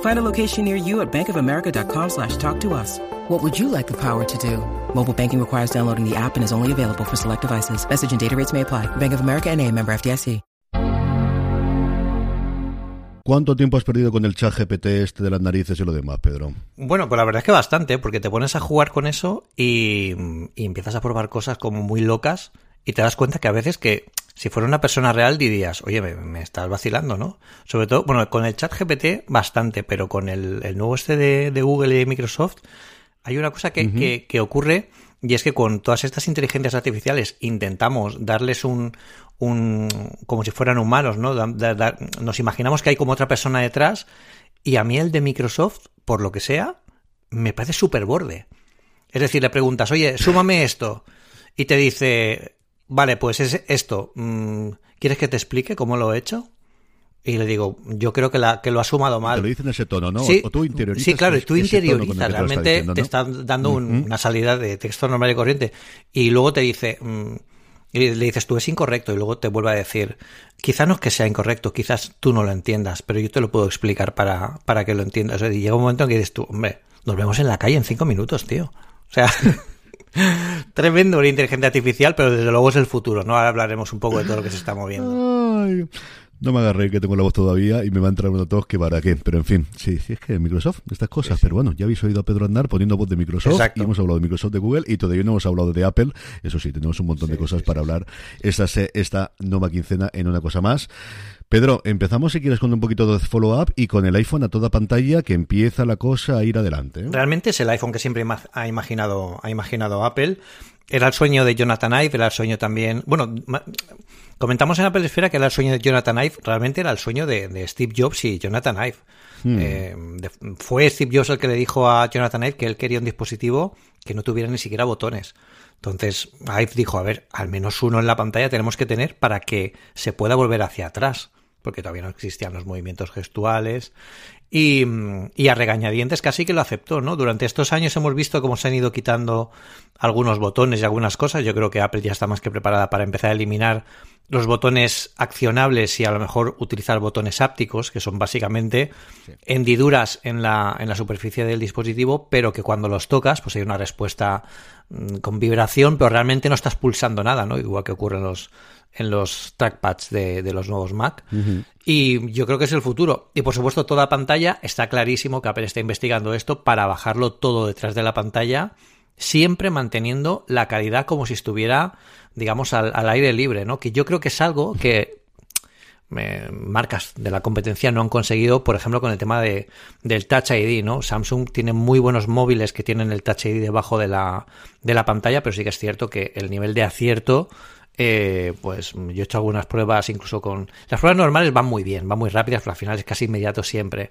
Find a location near you at bankofamerica.com slash talk to us. What would you like the power to do? Mobile banking requires downloading the app and is only available for select devices. Message and data rates may apply. Bank of America and a member FDIC. ¿Cuánto tiempo has perdido con el chat GPT este de las narices y lo demás, Pedro? Bueno, pues la verdad es que bastante, porque te pones a jugar con eso y, y empiezas a probar cosas como muy locas y te das cuenta que a veces que si fuera una persona real dirías, oye, me, me estás vacilando, ¿no? Sobre todo, bueno, con el chat GPT bastante, pero con el, el nuevo este de, de, Google y Microsoft hay una cosa que, uh -huh. que, que ocurre y es que con todas estas inteligencias artificiales intentamos darles un, un como si fueran humanos, ¿no? Da, da, da, nos imaginamos que hay como otra persona detrás y a mí el de Microsoft, por lo que sea, me parece súper borde. Es decir, le preguntas, oye, súmame esto y te dice, vale, pues es esto, ¿quieres que te explique cómo lo he hecho? Y le digo, yo creo que, la, que lo ha sumado mal. Te lo dice en ese tono, ¿no? Sí, o tú interiorizas. Sí, claro, tú interiorizas. Realmente diciendo, te está dando un, uh -huh. una salida de texto normal y corriente. Y luego te dice, mmm, y le dices tú es incorrecto. Y luego te vuelve a decir, quizás no es que sea incorrecto, quizás tú no lo entiendas, pero yo te lo puedo explicar para, para que lo entiendas. Y llega un momento en que dices tú, hombre, nos vemos en la calle en cinco minutos, tío. O sea. Tremendo una inteligencia artificial, pero desde luego es el futuro, ¿no? Ahora hablaremos un poco de todo lo que se está moviendo. Ay. No me agarré que tengo la voz todavía y me va a entrar uno todos que para qué. Pero en fin, sí, sí es que Microsoft, estas cosas. Sí, sí. Pero bueno, ya habéis oído a Pedro Andar poniendo voz de Microsoft Exacto. y hemos hablado de Microsoft de Google y todavía no hemos hablado de Apple. Eso sí, tenemos un montón de cosas para hablar esta, esta nueva quincena en una cosa más. Pedro, empezamos si quieres con un poquito de follow-up y con el iPhone a toda pantalla que empieza la cosa a ir adelante. ¿eh? Realmente es el iPhone que siempre ha imaginado, ha imaginado Apple. Era el sueño de Jonathan Ive, era el sueño también. Bueno, comentamos en Apple Esfera que era el sueño de Jonathan Ive, realmente era el sueño de, de Steve Jobs y Jonathan Ive. Hmm. Eh, de, fue Steve Jobs el que le dijo a Jonathan Ive que él quería un dispositivo que no tuviera ni siquiera botones. Entonces, Ive dijo, a ver, al menos uno en la pantalla tenemos que tener para que se pueda volver hacia atrás, porque todavía no existían los movimientos gestuales. Y, y, a regañadientes casi que lo aceptó, ¿no? Durante estos años hemos visto cómo se han ido quitando algunos botones y algunas cosas. Yo creo que Apple ya está más que preparada para empezar a eliminar los botones accionables y a lo mejor utilizar botones ápticos, que son básicamente sí. hendiduras en la, en la superficie del dispositivo, pero que cuando los tocas, pues hay una respuesta mmm, con vibración, pero realmente no estás pulsando nada, ¿no? Igual que ocurre en los, en los trackpads de, de los nuevos Mac. Uh -huh. Y yo creo que es el futuro. Y por supuesto, toda pantalla está clarísimo que Apple está investigando esto para bajarlo todo detrás de la pantalla, siempre manteniendo la calidad como si estuviera, digamos, al, al aire libre, ¿no? Que yo creo que es algo que eh, marcas de la competencia no han conseguido, por ejemplo, con el tema de, del Touch ID, ¿no? Samsung tiene muy buenos móviles que tienen el Touch ID debajo de la, de la pantalla, pero sí que es cierto que el nivel de acierto eh, pues yo he hecho algunas pruebas incluso con... Las pruebas normales van muy bien, van muy rápidas, pero al final es casi inmediato siempre.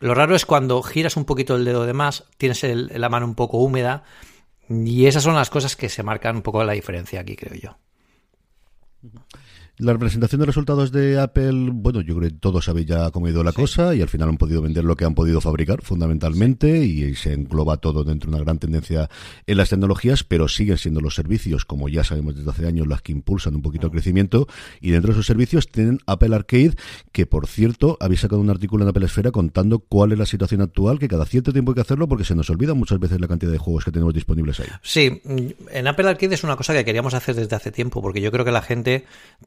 Lo raro es cuando giras un poquito el dedo de más, tienes el, la mano un poco húmeda y esas son las cosas que se marcan un poco la diferencia aquí, creo yo. La presentación de resultados de Apple, bueno, yo creo que todos sabéis ya cómo ha ido la sí. cosa y al final han podido vender lo que han podido fabricar, fundamentalmente, y se engloba todo dentro de una gran tendencia en las tecnologías, pero siguen siendo los servicios, como ya sabemos desde hace años, las que impulsan un poquito el crecimiento, y dentro de esos servicios tienen Apple Arcade, que por cierto, habéis sacado un artículo en Apple Esfera contando cuál es la situación actual, que cada cierto tiempo hay que hacerlo porque se nos olvida muchas veces la cantidad de juegos que tenemos disponibles ahí. Sí, en Apple Arcade es una cosa que queríamos hacer desde hace tiempo, porque yo creo que la gente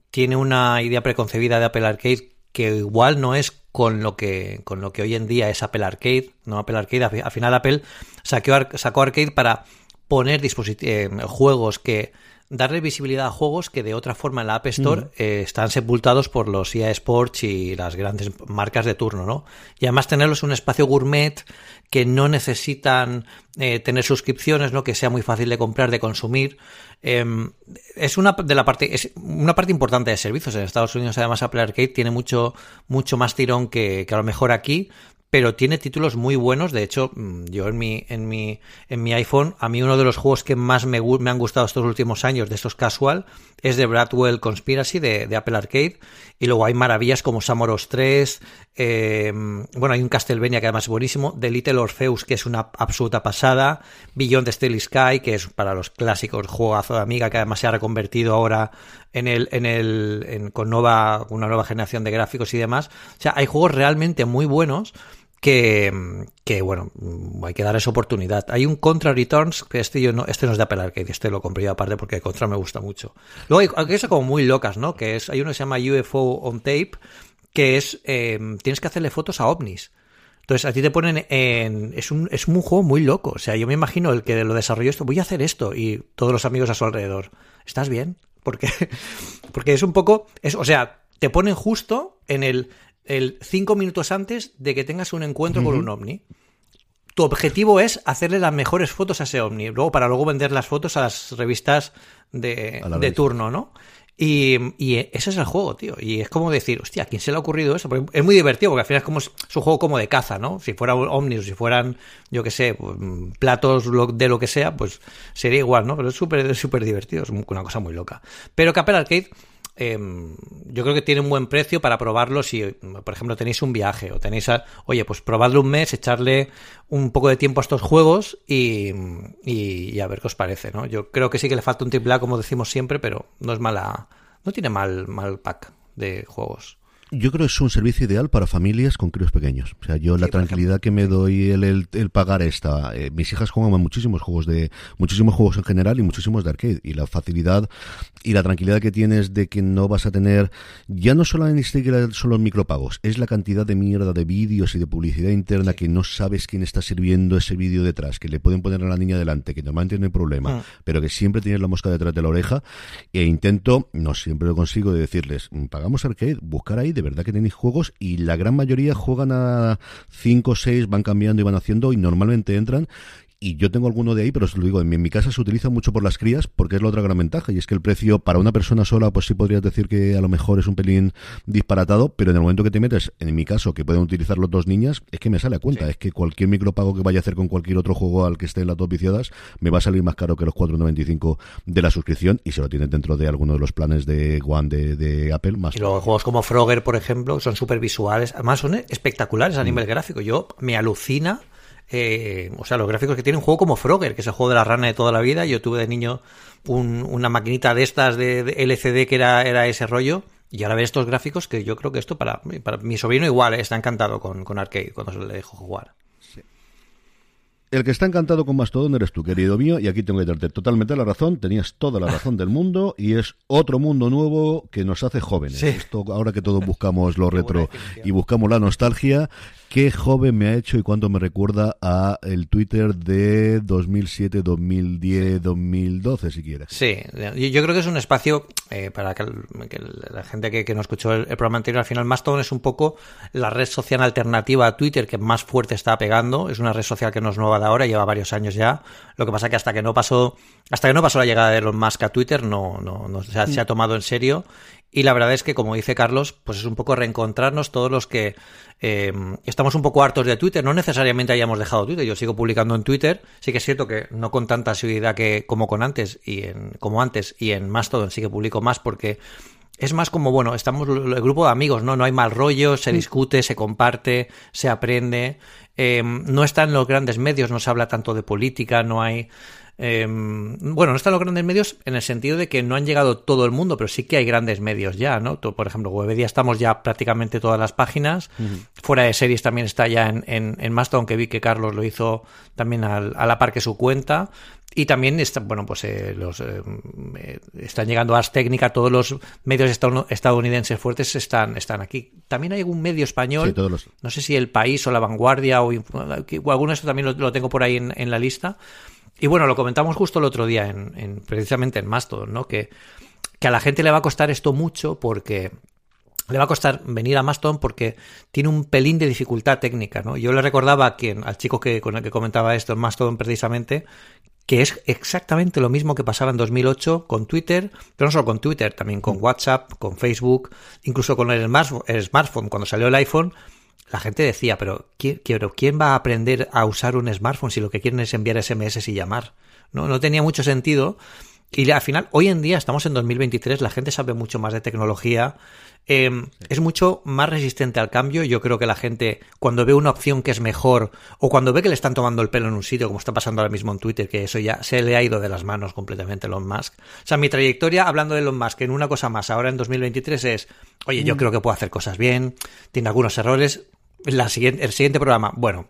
tiene una idea preconcebida de Apple Arcade que igual no es con lo que con lo que hoy en día es Apple Arcade, no Apple Arcade, al final Apple sacó, sacó Arcade para poner eh, juegos que darle visibilidad a juegos que de otra forma en la App Store eh, están sepultados por los EA Sports y las grandes marcas de turno, ¿no? Y además tenerlos en un espacio gourmet que no necesitan eh, tener suscripciones, ¿no? Que sea muy fácil de comprar, de consumir. Em, es una de la parte, es una parte importante de servicios. En Estados Unidos, además, Apple Arcade tiene mucho, mucho más tirón que, que a lo mejor aquí pero tiene títulos muy buenos. De hecho, mm, yo en mi, en mi, en mi iPhone, a mí uno de los juegos que más me, me han gustado estos últimos años de estos casual es de Bradwell Conspiracy de, de Apple Arcade. Y luego hay maravillas como Samoros 3. Eh, bueno, hay un Castlevania que además es buenísimo. The Little Orpheus, que es una absoluta pasada. Beyond the Steely Sky, que es para los clásicos juegazo de Amiga, que además se ha reconvertido ahora en el, en el, con una nueva generación de gráficos y demás. O sea, hay juegos realmente muy buenos que, que, bueno, hay que dar esa oportunidad. Hay un Contra Returns, que este yo no, este no es de Apple Arcade, este lo compré yo aparte porque Contra me gusta mucho. Luego hay, cosas como muy locas, ¿no? Que es, hay uno que se llama UFO on Tape, que es, eh, tienes que hacerle fotos a ovnis. Entonces a ti te ponen en... Es un, es un juego muy loco. O sea, yo me imagino el que lo desarrolló esto, voy a hacer esto y todos los amigos a su alrededor. ¿Estás bien? Porque, porque es un poco... Es, o sea, te ponen justo en el el cinco minutos antes de que tengas un encuentro con un ovni. Tu objetivo es hacerle las mejores fotos a ese ovni, luego para luego vender las fotos a las revistas de, de turno, ¿no? Y, y, ese es el juego, tío. Y es como decir, hostia, ¿a quién se le ha ocurrido eso? Porque es muy divertido, porque al final es como es un juego como de caza, ¿no? Si fuera ovnis o si fueran, yo qué sé, pues, platos de lo que sea, pues sería igual, ¿no? Pero es súper súper divertido, es una cosa muy loca. Pero Capel Arcade eh, yo creo que tiene un buen precio para probarlo si, por ejemplo, tenéis un viaje o tenéis, a, oye, pues probadlo un mes, echarle un poco de tiempo a estos juegos y, y, y, a ver qué os parece, ¿no? Yo creo que sí que le falta un triple A, como decimos siempre, pero no es mala, no tiene mal, mal pack de juegos. Yo creo que es un servicio ideal para familias con críos pequeños. O sea, yo sí, la tranquilidad que me doy el, el, el pagar esta. Eh, mis hijas juegan muchísimos juegos de, muchísimos juegos en general y muchísimos de arcade. Y la facilidad y la tranquilidad que tienes de que no vas a tener, ya no solamente son los micropagos, es la cantidad de mierda de vídeos y de publicidad interna que no sabes quién está sirviendo ese vídeo detrás, que le pueden poner a la niña delante, que normalmente no hay problema, mm. pero que siempre tienes la mosca detrás de la oreja. E intento, no siempre lo consigo, de decirles, pagamos arcade, buscar ahí de verdad que tenéis juegos y la gran mayoría juegan a 5 o 6, van cambiando y van haciendo y normalmente entran y yo tengo alguno de ahí, pero os lo digo, en mi, en mi, casa se utiliza mucho por las crías porque es la otra gran ventaja y es que el precio para una persona sola pues sí podrías decir que a lo mejor es un pelín disparatado, pero en el momento que te metes, en mi caso, que pueden utilizar los dos niñas, es que me sale a cuenta, sí. es que cualquier micropago que vaya a hacer con cualquier otro juego al que esté en las dos viciadas me va a salir más caro que los 4.95 de la suscripción y se lo tienen dentro de alguno de los planes de One de, de Apple más. Y luego juegos como Frogger, por ejemplo, son súper visuales, además son espectaculares a nivel mm. gráfico. Yo me alucina eh, o sea, los gráficos que tiene un juego como Frogger, que es el juego de la rana de toda la vida. Yo tuve de niño un, una maquinita de estas de, de, LCD que era, era ese rollo. Y ahora ver estos gráficos que yo creo que esto para, para mi sobrino igual eh, está encantado con, con Arcade cuando se le dejo jugar. El que está encantado con Mastodon eres tú, querido mío, y aquí tengo que darte totalmente la razón, tenías toda la razón del mundo, y es otro mundo nuevo que nos hace jóvenes. Sí. Esto, ahora que todos buscamos lo retro y buscamos la nostalgia, qué joven me ha hecho y cuánto me recuerda a el Twitter de 2007, 2010, sí. 2012, si quieres. Sí, yo creo que es un espacio eh, para que, que, la gente que, que no escuchó el, el, programa anterior, al final Mastodon es un poco la red social alternativa a Twitter que más fuerte está pegando, es una red social que no es nueva de ahora, lleva varios años ya, lo que pasa que hasta que no pasó, hasta que no pasó la llegada de Elon Musk a Twitter no, no, no se, ha, mm. se ha tomado en serio y la verdad es que, como dice Carlos, pues es un poco reencontrarnos todos los que eh, estamos un poco hartos de Twitter. No necesariamente hayamos dejado Twitter. Yo sigo publicando en Twitter. Sí que es cierto que no con tanta seguridad que como con antes y en, como antes y en Mastodon sí que publico más porque es más como, bueno, estamos el grupo de amigos, ¿no? No hay mal rollo, se discute, se comparte, se aprende. Eh, no están los grandes medios, no se habla tanto de política, no hay eh, bueno, no están los grandes medios en el sentido de que no han llegado todo el mundo, pero sí que hay grandes medios ya, ¿no? Por ejemplo, Webedia estamos ya prácticamente todas las páginas. Uh -huh. Fuera de series también está ya en, en, en Mastodon, que vi que Carlos lo hizo también al, a la par que su cuenta. Y también está, bueno, pues eh, los eh, están llegando a Ars Técnica, todos los medios estadounidenses fuertes están, están aquí. También hay algún medio español, sí, todos los... no sé si El País o La Vanguardia o, o alguno de estos también lo, lo tengo por ahí en, en la lista Y bueno, lo comentamos justo el otro día, en, precisamente en Mastodon, ¿no? Que, que a la gente le va a costar esto mucho porque le va a costar venir a Mastodon porque tiene un pelín de dificultad técnica, ¿no? Yo le recordaba a quien, al chico que, con el que comentaba esto en Mastodon precisamente, que es exactamente lo mismo que pasaba en 2008 con Twitter, pero no solo con Twitter, también con WhatsApp, con Facebook, incluso con el, smartphone. Cuando salió el iPhone, la gente decía, pero ¿quién, ¿quién va a aprender a usar un smartphone si lo que quieren es enviar SMS y llamar? No, no tenía mucho sentido. Y al final, hoy en día estamos en 2023, la gente sabe mucho más de tecnología, em, es mucho más resistente al cambio. Yo creo que la gente, cuando ve una opción que es mejor, o cuando ve que le están tomando el pelo en un sitio, como está pasando ahora mismo en Twitter, que eso ya se le ha ido de las manos completamente a Elon Musk. O sea, mi trayectoria hablando de Elon Musk en una cosa más ahora en 2023 es, oye, yo mm. creo que puedo hacer cosas bien, tiene algunos errores, la siguiente, el siguiente programa, bueno,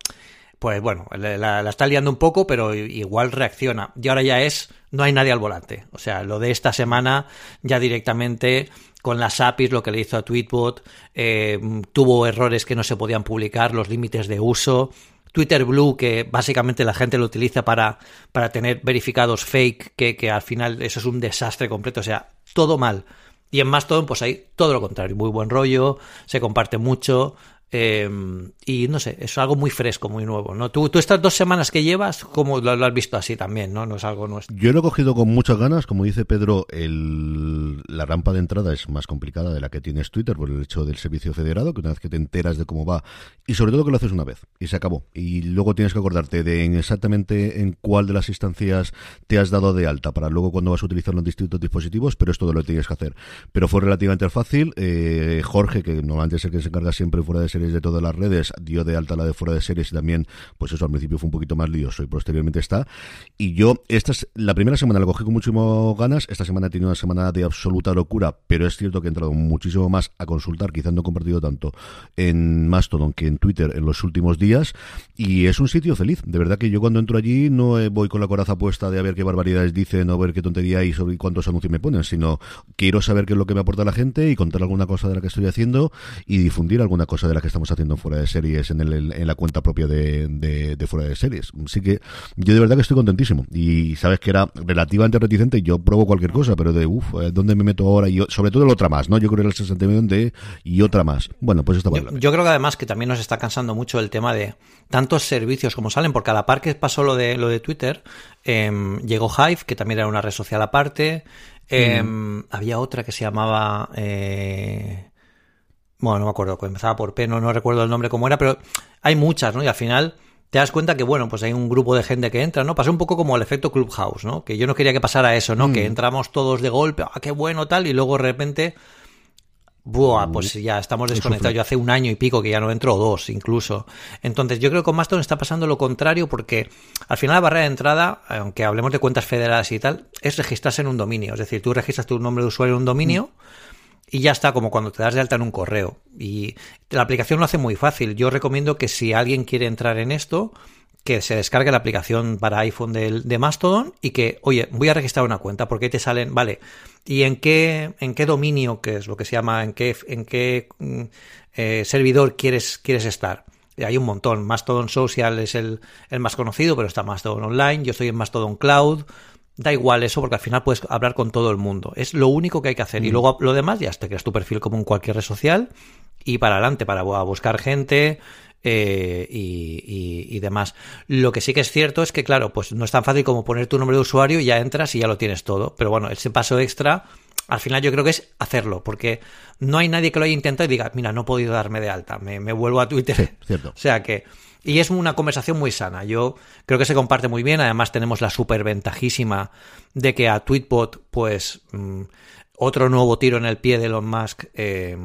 pues bueno, la, está liando un poco, pero igual reacciona. Y ahora ya es, no hay nadie al volante. O sea, lo de esta semana ya directamente con las APIs, lo que le hizo a Tweetbot, eh, tuvo errores que no se podían publicar, los límites de uso. Twitter Blue, que básicamente la gente lo utiliza para, para tener verificados fake, que, que al final eso es un desastre completo. O sea, todo mal. Y en Mastodon, pues hay todo lo contrario, muy buen rollo, se comparte mucho, Em, y no sé, es algo muy fresco, muy nuevo, ¿no? Tú, tú estas dos semanas que llevas, como lo, has visto así también, ¿no? Es algo nuestro. Yo lo he cogido con muchas ganas, como dice Pedro, el, la rampa de entrada es más complicada de la que tienes Twitter por el hecho del servicio federado, que una vez que te enteras de cómo va, y sobre todo que lo haces una vez, y se acabó. Y luego tienes que acordarte de en exactamente en cuál de las instancias te has dado de alta, para luego cuando vas a utilizar los distintos dispositivos, pero es todo lo tienes que hacer. Pero fue relativamente fácil. Eh, Jorge, que normalmente es el que se encarga siempre fuera de ser de todas las redes, dio de alta la de fuera de series y también, pues eso al principio fue un poquito más lioso y posteriormente está. Y yo, esta es, la primera semana la cogí con muchísimas ganas, esta semana he tenido una semana de absoluta locura, pero es cierto que he entrado muchísimo más a consultar, quizás no he compartido tanto en Mastodon que en Twitter en los últimos días, y es un sitio feliz. De verdad que yo cuando entro allí no voy con la coraza puesta de a ver qué barbaridades dicen o ver qué tontería hay sobre cuántos anuncios me ponen, sino quiero saber qué es lo que me aporta la gente y contar alguna cosa de la que estoy haciendo y difundir alguna cosa de la que estamos haciendo fuera de series en, el, en la cuenta propia de, de, fuera de series. Así que yo de verdad que estoy contentísimo. Y sabes que era relativamente reticente, yo pruebo cualquier cosa, pero de uff, eh, ¿dónde me meto ahora? Y yo, sobre todo el otra más, ¿no? Yo creo que el 60 de y otra más. Bueno, pues esta yo, yo creo que además que también nos está cansando mucho el tema de tantos servicios como salen, porque a la par que pasó lo de, lo de Twitter, em, llegó Hive, que también era una red social aparte. Em, mm. Había otra que se llamaba. Eh, bueno, no me acuerdo, empezaba por P, no, no recuerdo el nombre cómo era, pero hay muchas, ¿no? Y al final te das cuenta que, bueno, pues hay un grupo de gente que entra, ¿no? Pasó un poco como el efecto Clubhouse, ¿no? Que yo no quería que pasara eso, ¿no? Que mm. entramos todos de golpe, ah, qué bueno, tal, y luego de repente, buah, pues ya estamos desconectados. Yo hace un año y pico que ya no entro, o dos incluso. Entonces, yo creo que con Mastodon está pasando lo contrario porque al final la barrera de entrada, aunque hablemos de cuentas federadas y tal, es registrarse en un dominio. Es decir, tú registras tu nombre de usuario en un dominio. Mm y ya está, como cuando te das de alta en un correo. Y la aplicación lo hace muy fácil. Yo recomiendo que si alguien quiere entrar en esto, que se descargue la aplicación para iPhone de, de, Mastodon y que, oye, voy a registrar una cuenta porque te salen, vale, ¿y en qué, en qué dominio, que es lo que se llama, en qué, en qué mm, eh, servidor quieres, quieres estar? Hay un montón. Mastodon Social es el, el más conocido, pero está Mastodon Online. Yo estoy en Mastodon Cloud. Da igual eso porque al final puedes hablar con todo el mundo. Es lo único que hay que hacer. Y mm. luego lo demás ya te creas tu perfil como en cualquier red social y para adelante, para buscar gente, eh, y, demás. Lo que sí que es cierto es que, claro, pues no es tan fácil como poner tu nombre de usuario y ya entras y ya lo tienes todo. Pero bueno, ese paso extra, al final yo creo que es hacerlo, porque no hay nadie que lo haya intentado y diga, mira, no he podido darme de alta, me, vuelvo a Twitter. cierto. O sea que y es una conversación muy sana. Yo creo que se comparte muy bien. Además, tenemos la super ventajísima de que a Tweetbot, pues, mm, otro nuevo tiro en el pie de Elon Musk, eh,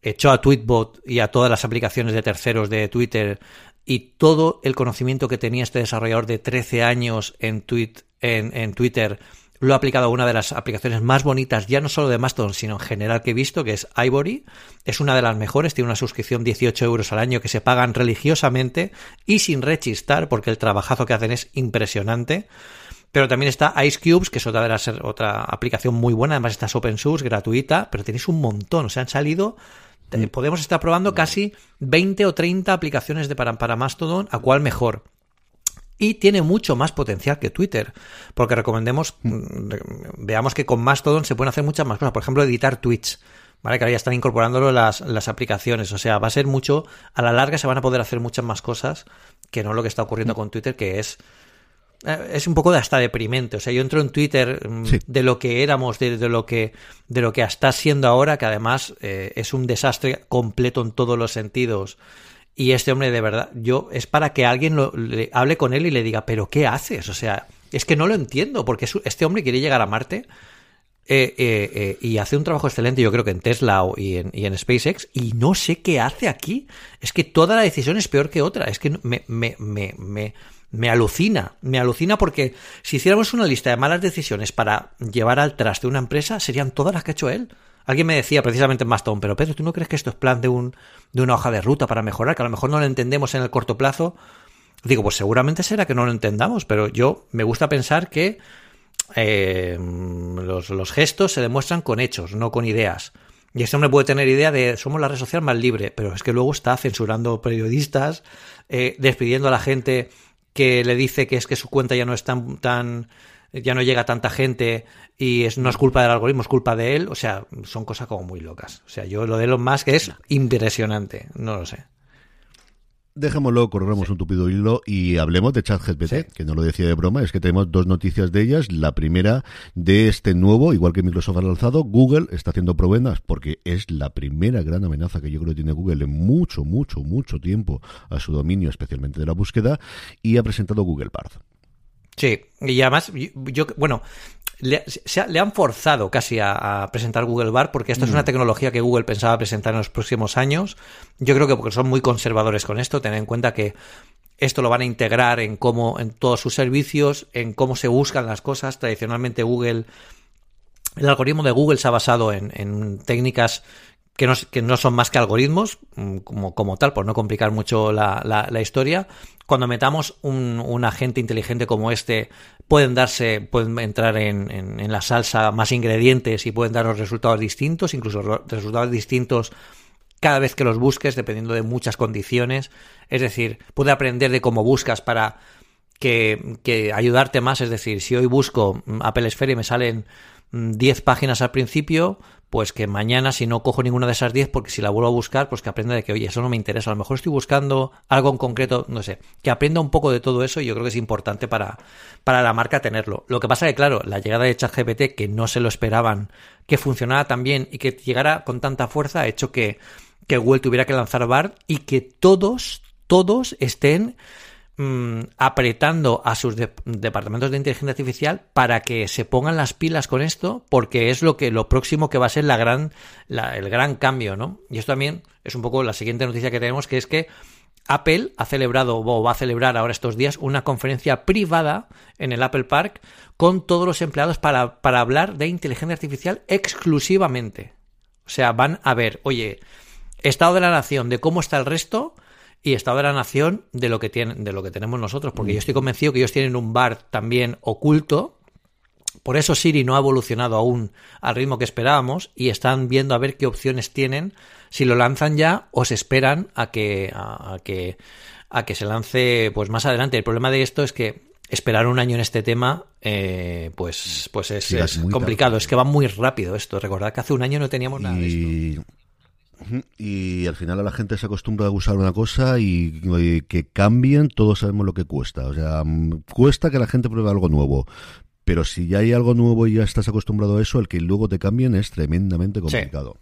echó a Tweetbot y a todas las aplicaciones de terceros de Twitter y todo el conocimiento que tenía este desarrollador de 13 años en, tweet, en, en Twitter lo he aplicado a una de las aplicaciones más bonitas, ya no solo de Mastodon, sino en general que he visto, que es Ivory. Es una de las mejores, tiene una suscripción 18 euros al año que se pagan religiosamente y sin rechistar, porque el trabajazo que hacen es impresionante. Pero también está Ice Cubes, que es otra de las otra aplicación muy buena, además está open source, gratuita, pero tenéis un montón, o sea, han salido mm. podemos estar probando casi 20 o 30 aplicaciones de para, para Mastodon, a cuál mejor. Y tiene mucho más potencial que Twitter, porque recomendemos, mm, veamos que con Mastodon se pueden hacer muchas más cosas, por ejemplo, editar tweets. ¿Vale? Que ahora ya están incorporándolo las, las aplicaciones. O sea, va a ser mucho. A la larga se van a poder hacer muchas más cosas que no lo que está ocurriendo con Twitter, que es eh, es un poco de hasta deprimente. O sea, yo entro en Twitter mm, de lo que éramos, de, lo que de lo que está siendo ahora, que además eh, es un desastre completo en todos los sentidos. Y este hombre, de verdad, yo es para que alguien lo, le hable con él y le diga, pero ¿qué haces? O sea, es que no lo entiendo, porque este hombre quiere llegar a Marte eh, y hace un trabajo excelente, yo creo que en Tesla y en, y en, SpaceX, y no sé qué hace aquí. Es que toda la decisión es peor que otra. Es que me, me, me, me me alucina, me alucina porque si hiciéramos una lista de malas decisiones para llevar al traste una empresa, serían todas las que ha hecho él. Alguien me decía precisamente en Mastodon, pero Pedro, ¿tú no crees que esto es plan de, un, de una hoja de ruta para mejorar? Que a lo mejor no lo entendemos en el corto plazo. Digo, pues seguramente será que no lo entendamos, pero yo me gusta pensar que eh, los, los, gestos se demuestran con hechos, no con ideas. Y este hombre puede tener idea de somos la red social más libre, pero es que luego está censurando periodistas, eh, despidiendo a la gente que le dice que es que su cuenta ya no es tan, tan ya no llega tanta gente y es, no es culpa del algoritmo, es culpa de él. O sea, son cosas como muy locas. O sea, yo lo de Elon Musk es impresionante. No lo sé. Dejémoslo, corremos un tupido hilo y hablemos de ChatGPT, que no lo decía de broma, es que tenemos dos noticias de ellas. La primera de este nuevo, igual que Microsoft ha lanzado, Google está haciendo provenas porque es la primera gran amenaza que yo creo que tiene Google en mucho, mucho, mucho tiempo a su dominio, especialmente de la búsqueda, y ha presentado Google Bard. Sí, y además, yo, bueno, le, le, han forzado casi a, presentar Google Bar porque esta es una mm. tecnología que Google pensaba presentar en los próximos años. Yo creo que porque son muy conservadores con esto, ten en cuenta que esto lo van a integrar en cómo, en todos sus servicios, en cómo se buscan las cosas. Tradicionalmente Google, el algoritmo de Google se ha basado en, en técnicas que no, son más que algoritmos, mm, como, como tal, por no complicar mucho la, la, historia. Cuando metamos un, un, agente inteligente como este, pueden darse, pueden entrar en, en, la salsa más ingredientes y pueden darnos resultados distintos, incluso resultados distintos cada vez que los busques, dependiendo de muchas condiciones. Es decir, puede aprender de cómo buscas para que, que ayudarte más. Es decir, si hoy busco Apple Sphere y me salen 10 mm, páginas al principio, pues que mañana si no cojo ninguna de esas 10, porque si la vuelvo a buscar, pues que aprenda de que, oye, eso no me interesa, a lo mejor estoy buscando algo en concreto, no sé, que aprenda un poco de todo eso y yo creo que es importante para, para la marca tenerlo. Lo que pasa es que, claro, la llegada de ChatGPT, que no se lo esperaban, que funcionara tan bien y que llegara con tanta fuerza, ha hecho que, que Google tuviera que lanzar BART y que todos, todos estén Mm, apretando a sus departamentos de inteligencia artificial para que se pongan las pilas con esto, porque es lo que lo próximo que va a ser la gran, el gran cambio, ¿no? Y esto también es un poco la siguiente noticia que tenemos, que es que Apple ha celebrado o va a celebrar ahora estos días una conferencia privada en el Apple Park con todos los empleados para, para hablar de inteligencia artificial exclusivamente. O sea, van a ver, oye, estado de la nación, de cómo está el resto, y Estado de la Nación de lo que tienen, de lo que tenemos nosotros, porque yo estoy convencido que ellos tienen un bar también oculto. Por eso Siri no ha evolucionado aún al ritmo que esperábamos y están viendo a ver qué opciones tienen, si lo lanzan ya o se esperan a que, a, que, a que se lance pues más adelante. El problema de esto es que esperar un año en este tema, eh, pues, pues es, complicado. Es que va muy rápido esto. Recordad que hace un año no teníamos nada de esto. Y al final a la gente se acostumbra a usar una cosa y, que cambien, todos sabemos lo que cuesta. O sea, mm, cuesta que la gente pruebe algo nuevo. Pero si ya hay algo nuevo y ya estás acostumbrado a eso, el que luego te cambien es tremendamente complicado.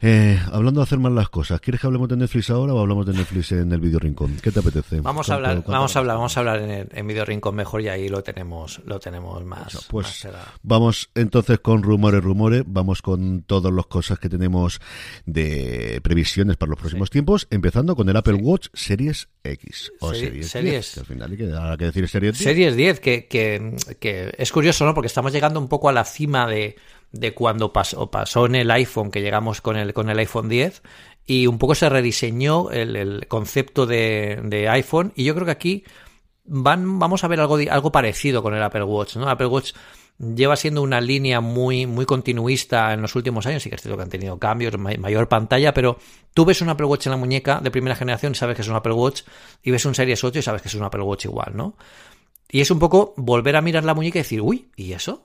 Eh, hablando de hacer mal las cosas, ¿quieres que hablemos de Netflix ahora o hablamos de Netflix en el Video Rincón? ¿Qué te apetece? Vamos a hablar, vamos a hablar, vamos a hablar en, el, en Video Rincón mejor y ahí lo tenemos, lo tenemos más. pues vamos entonces con rumores, rumores, vamos con todas las cosas que tenemos de previsiones para los próximos tiempos, empezando con el Apple Watch Series X o Series, series. al final hay que, decir Series 10. Series 10, que, que, que es curioso, ¿no? Porque estamos llegando un poco a la cima de de cuando pasó, pasó en el iPhone, que llegamos con el, con el iPhone 10, y un poco se rediseñó el, concepto de, iPhone, y yo creo que aquí van, vamos a ver algo, algo parecido con el Apple Watch, ¿no? Apple Watch lleva siendo una línea muy, muy continuista en los últimos años. Sí que es cierto que han tenido cambios, mayor pantalla, pero tú ves un Apple Watch en la muñeca de primera generación y sabes que es un Apple Watch, y ves un Series 8 y sabes que es un Apple Watch igual, ¿no? Y es un poco volver a mirar la muñeca y decir, uy, ¿y eso?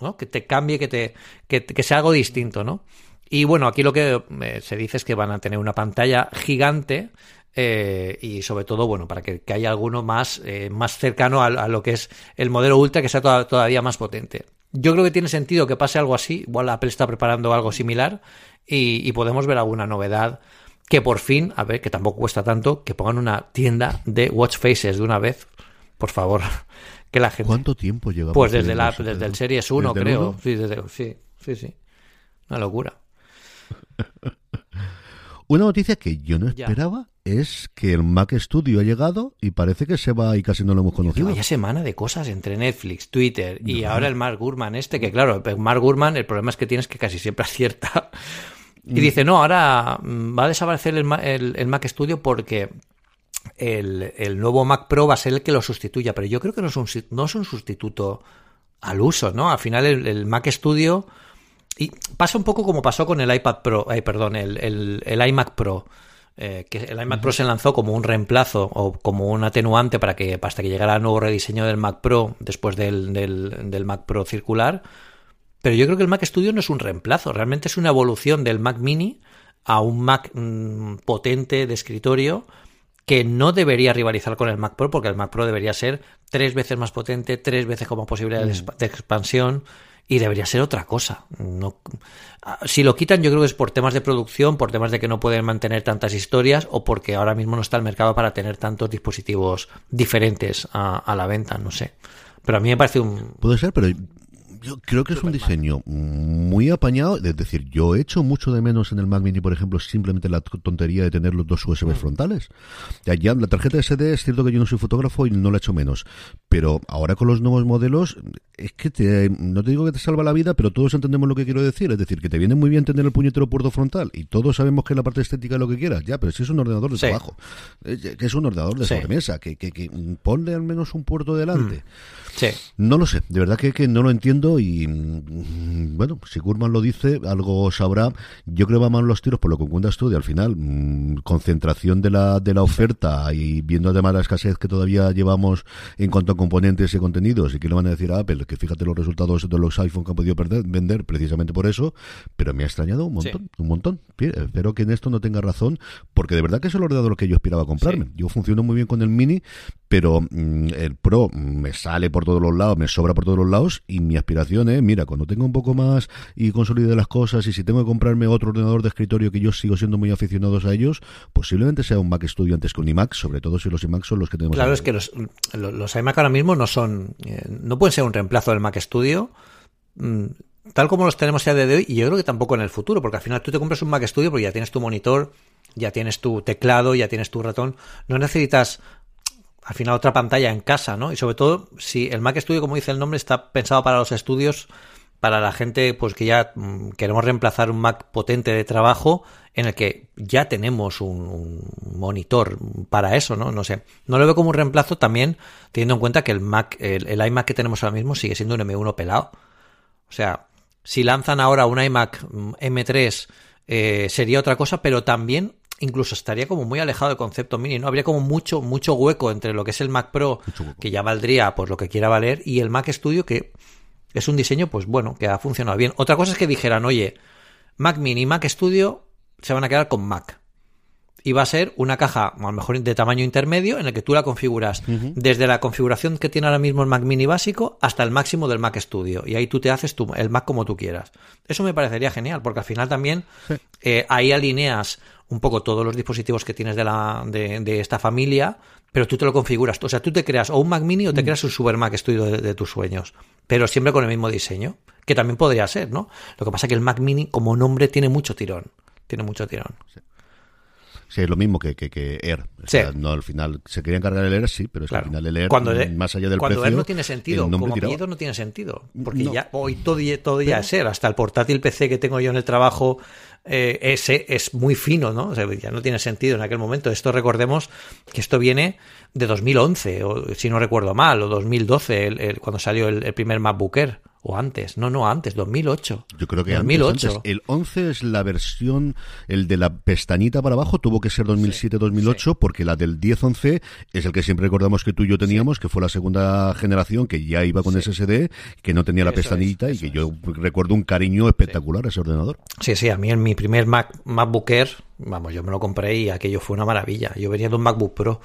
¿No? Que te cambie, que, te, que, que sea algo distinto, ¿no? Y bueno, aquí lo que eh, se dice es que van a tener una pantalla gigante eh, y sobre todo, bueno, para que, haya alguno más, eh, más cercano a, lo que es el modelo Ultra, que sea todavía más potente. Yo creo que tiene sentido que pase algo así, igual Apple está preparando algo similar y, podemos ver alguna novedad que por fin, a ver, que tampoco cuesta tanto, que pongan una tienda de watch faces de una vez, por favor, que la gente... ¿Cuánto tiempo lleva? Pues desde, la, desde el Series 1, creo. Sí, sí, sí, sí. Una locura. Una noticia que yo no esperaba es que el Mac Studio ha llegado y parece que se va y casi no lo hemos conocido. Vaya semana de cosas entre Netflix, Twitter y ahora el Mark Gurman este, que claro, Mark Gurman el problema es que tienes que casi siempre acierta. Y mm. dice, no, ahora mm, va a desaparecer el, Mac Studio porque el, nuevo Mac Pro va a ser el que lo sustituya, pero yo creo que no es un, no es un sustituto al uso, ¿no? Al final el Mac Studio y pasa un poco como pasó con el iPad Pro, perdón, el, iMac Pro. Eh, que el iMac Pro se lanzó como un reemplazo o como un atenuante para que hasta que llegara el nuevo rediseño del Mac Pro después del, del, Mac Pro circular. Pero yo creo que el Mac Studio no es un reemplazo, realmente es una evolución del Mac Mini a un Mac mm, potente de escritorio que no debería rivalizar con el Mac Pro porque el Mac Pro debería ser tres veces más potente, tres veces como posibilidad de mm. expansión y debería ser otra cosa. No, si lo quitan, yo creo que es por temas de producción, por temas de que no pueden mantener tantas historias o porque ahora mismo no está el mercado para tener tantos dispositivos diferentes a, a la venta, no sé. Pero a mí me parece un. Puede ser, pero yo creo que es un diseño muy apañado. Es decir, yo he hecho mucho de menos en el Mac Mini, por ejemplo, simplemente la tontería de tener los dos USB mm. frontales. Ya, la tarjeta SD es cierto que yo no soy fotógrafo y no la he hecho menos. Pero ahora con los nuevos modelos, es que te, no te digo que te salva la vida, pero todos entendemos lo que quiero decir. Es decir, que te viene muy bien tener el puñetero puerto frontal y todos sabemos que la parte estética es lo que quieras. Ya, pero si es un ordenador de trabajo, que es un ordenador de sobremesa, que, que, ponle al menos un puerto delante. Mm. Sí. No lo sé, de verdad que, que no lo entiendo y mm, bueno, si Gurman lo dice, algo sabrá. Yo creo que van los tiros por lo que cuentas tú, de al final, mm, concentración de la, de la oferta y viendo además la escasez que todavía llevamos en cuanto a componentes y contenidos y que le van a decir a Apple, que fíjate los resultados de los iPhone que han podido perder, vender precisamente por eso, pero me ha extrañado un montón, un montón. Espero que en esto no tenga razón, porque de verdad que es el ordenador que yo esperaba comprarme. Yo funciono muy bien con el Mini, pero mm, el Pro me sale por todos los lados, me sobra por todos los lados y mi aspiración es, mira, cuando tenga un poco más y consolide las cosas y si tengo que comprarme otro ordenador de escritorio que yo sigo siendo muy aficionados a ellos, posiblemente sea un Mac Studio antes que un iMac, sobre todo si los iMac son los que tenemos. Claro, es que los, los, iMac ahora mismo no son, eh, no pueden ser un reemplazo del Mac Studio mm, tal como los tenemos ya de hoy, y yo creo que tampoco en el futuro, porque al final tú te compras un Mac Studio porque ya tienes tu monitor, ya tienes tu teclado, ya tienes tu ratón, no necesitas al final otra pantalla en casa, ¿no? Y sobre todo, si el Mac Studio, como dice el nombre, está pensado para los estudios, para la gente pues que ya mm, queremos reemplazar un Mac potente de trabajo en el que ya tenemos un, monitor para eso, ¿no? No sé. No lo veo como un reemplazo también teniendo en cuenta que el Mac, el, iMac que tenemos ahora mismo sigue siendo un M1 pelado. O sea, si lanzan ahora un iMac M3 mm, eh, sería otra cosa, pero también incluso estaría como muy alejado del concepto mini, ¿no? Habría como mucho, mucho hueco entre lo que es el Mac Pro, que ya valdría pues lo que quiera valer, y el Mac Studio, que es un diseño, pues bueno, que ha funcionado bien. Otra cosa es que dijeran, oye, Mac Mini y Mac Studio se van a quedar con Mac y va a ser una caja a lo mejor de tamaño intermedio en el que tú la configuras desde la configuración que tiene ahora mismo el Mac Mini básico hasta el máximo del Mac Studio y ahí tú te haces tu, el Mac como tú quieras. Eso me parecería genial porque al final también eh, ahí alineas un poco todos los dispositivos que tienes de, la, de, esta familia, pero tú te lo configuras. O sea, tú te creas o un Mac Mini o te mm. creas un Super Mac Studio de, tus sueños, pero siempre con el mismo diseño, que también podría ser, ¿no? Lo que pasa es que el Mac Mini como nombre tiene mucho tirón, tiene mucho tirón. Sí, es lo mismo que, que, que Air. O Sí. sea, no, al final se querían cargar el Air, sí, pero es Claro. que al final el Air, Cuando el- más allá del Cuando precio. Air no tiene sentido, como apellido no tiene sentido. Porque No. ya hoy todo, todo ya es ser. Hasta el portátil PC que tengo yo en el trabajo, eh, ese es muy fino, ¿no? Ya no tiene sentido en aquel momento. Esto recordemos que esto viene de 2011, o si no recuerdo mal, o 2012, el- el- cuando salió el, primer MacBook. O antes, no, no, antes, 2008. Yo creo que 2008. antes, antes. El 11 es la versión, el de la pestañita para abajo, tuvo que ser 2007-2008, porque la del 10-11 es el que siempre recordamos que tú y yo teníamos, que fue la segunda generación que ya iba con SSD, que no tenía la Eso es, pestañita y que yo recuerdo un cariño espectacular a ese ordenador. Sí, sí, a mí en mi primer Mac, MacBook Air, vamos, yo me lo compré y aquello fue una maravilla. Yo venía de un MacBook Pro.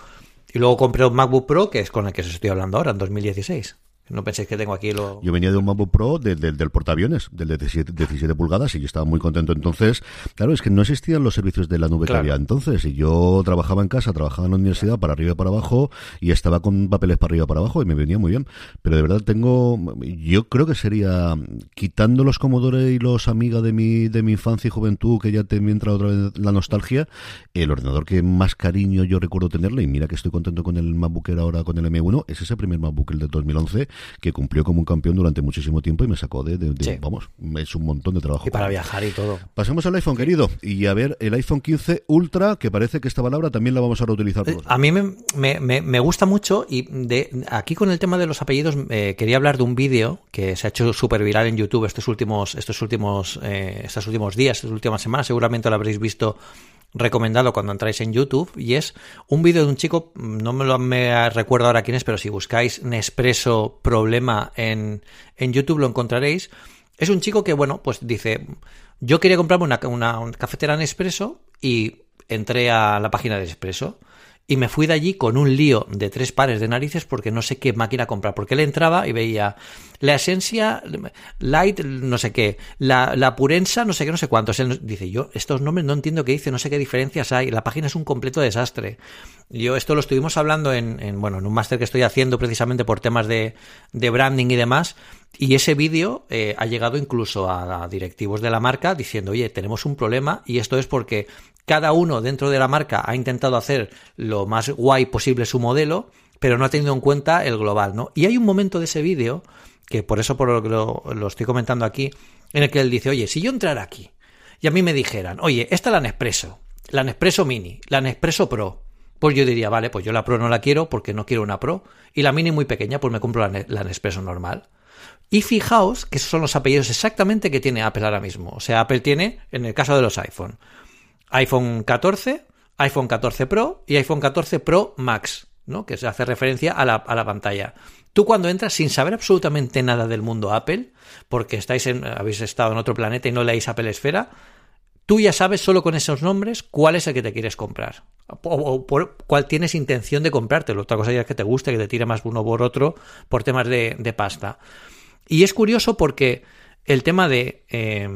Y luego compré un MacBook Pro, que es con el que os estoy hablando ahora, en 2016. No penséis que tengo aquí lo... Yo venía de un MacBook Pro del, del, del portaaviones, del de 17, 17 pulgadas, y yo estaba muy contento. Entonces, claro, es que no existían los servicios de la nube Claro. que había entonces. Y yo trabajaba en casa, trabajaba en la universidad para arriba y para abajo, y estaba con papeles para arriba y para abajo, y me venía muy bien. Pero de verdad tengo, yo creo que sería, quitando los Commodore y los Amiga de mi, de mi infancia y juventud, que ya te me entra otra vez la nostalgia, el ordenador que más cariño yo recuerdo tenerle, y mira que estoy contento con el MacBook Air ahora con el M1, es ese primer MacBook el de 2011, que cumplió como un campeón durante muchísimo tiempo y me sacó de, de- de- Sí. vamos, es un montón de trabajo. Y para viajar y todo. Pasemos al iPhone, querido, y a ver el iPhone 15 Ultra, que parece que esta palabra también la vamos a reutilizar. Eh, todos. A mí me, me- me- me gusta mucho y de, aquí con el tema de los apellidos eh, quería hablar de un vídeo que se ha hecho súper viral en YouTube estos últimos, estos últimos, eh, estos últimos días, estas últimas semanas. Seguramente lo habréis visto recomendado cuando entráis en YouTube y es un vídeo de un chico, no me lo recuerdo ahora quién es, pero si buscáis Nespresso problema en, en YouTube lo encontraréis. Es un chico que, bueno, pues dice, yo quería comprarme una, una, una cafetera Nespresso y entré a la página de Nespresso y me fui de allí con un lío de tres pares de narices porque no sé qué máquina comprar. Porque él entraba y veía la esencia light, no sé qué, la, la purensa, no sé qué, no sé cuántos. Dice, yo estos nombres no entiendo qué dice, no sé qué diferencias hay. La página es un completo desastre. Yo esto lo estuvimos hablando en, en bueno, en un máster que estoy haciendo precisamente por temas de, de branding y demás. Y ese vídeo eh, ha llegado incluso a directivos de la marca diciendo, oye, tenemos un problema y esto es porque cada uno dentro de la marca ha intentado hacer lo más guay posible su modelo, pero no ha tenido en cuenta el global, ¿no? Y hay un momento de ese vídeo, que por eso por lo que lo, estoy comentando aquí, en el que él dice, oye, si yo entrara aquí y a mí me dijeran, oye, esta es la Nespresso, la Nespresso Mini, la Nespresso Pro, pues yo diría, vale, pues yo la Pro no la quiero porque no quiero una Pro, y la Mini muy pequeña, pues me compro la, la Nespresso normal. Y fijaos que esos son los apellidos exactamente que tiene Apple ahora mismo. O sea, Apple tiene, en el caso de los iPhone, iPhone 14, iPhone 14 Pro y iPhone 14 Pro Max, ¿no? Que se hace referencia a la, a la pantalla. Tú cuando entras sin saber absolutamente nada del mundo Apple, porque estáis en, habéis estado en otro planeta y no leéis Apple Esfera, tú ya sabes solo con esos nombres cuál es el que te quieres comprar. O, por cuál tienes intención de comprártelo. Otra cosa ya es que te guste, que te tire más uno por otro por temas de, de pasta. Y es curioso porque el tema de, eh,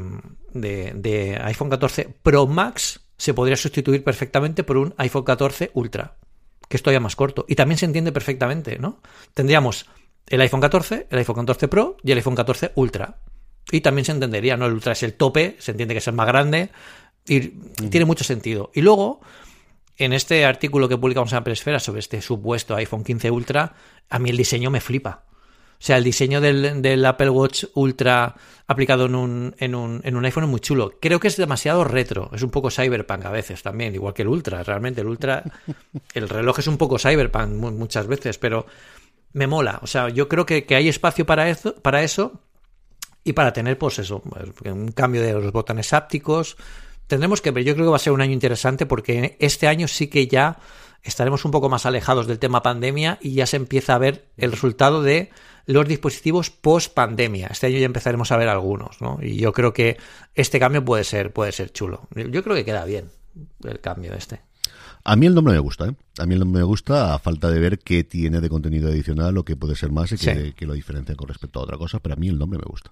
de, de iPhone 14 Pro Max se podría sustituir perfectamente por un iPhone 14 Ultra, que es todavía más corto. Y también se entiende perfectamente, ¿no? Tendríamos el iPhone 14, el iPhone 14 Pro y el iPhone 14 Ultra. Y también se entendería, ¿no? El Ultra es el tope, se entiende que es el más grande y tiene mucho sentido. Y luego, en este artículo que publicamos en Apple Esfera sobre este supuesto iPhone 15 Ultra, a mí el diseño me flipa. O sea, el diseño del, del Apple Watch Ultra aplicado en un, en, un, en un iPhone es muy chulo. Creo que es demasiado retro. Es un poco cyberpunk a veces también, igual que el Ultra. Realmente el Ultra, el reloj es un poco cyberpunk mu- muchas veces, pero me mola. O sea, yo creo que, que hay espacio para eso, para eso y para tener, pues eso, un cambio de los botones ápticos. Tendremos que ver, yo creo que va a ser un año interesante porque este año sí que ya estaremos un poco más alejados del tema pandemia y ya se empieza a ver el resultado de los dispositivos post pandemia. Este año ya empezaremos a ver algunos, ¿no? Y yo creo que este cambio puede ser, puede ser chulo. Yo creo que queda bien el cambio este. A mí el nombre me gusta, ¿eh? A mí el nombre me gusta a falta de ver qué tiene de contenido adicional o qué puede ser más y Sí. qué, qué lo diferencia con respecto a otra cosa, pero a mí el nombre me gusta.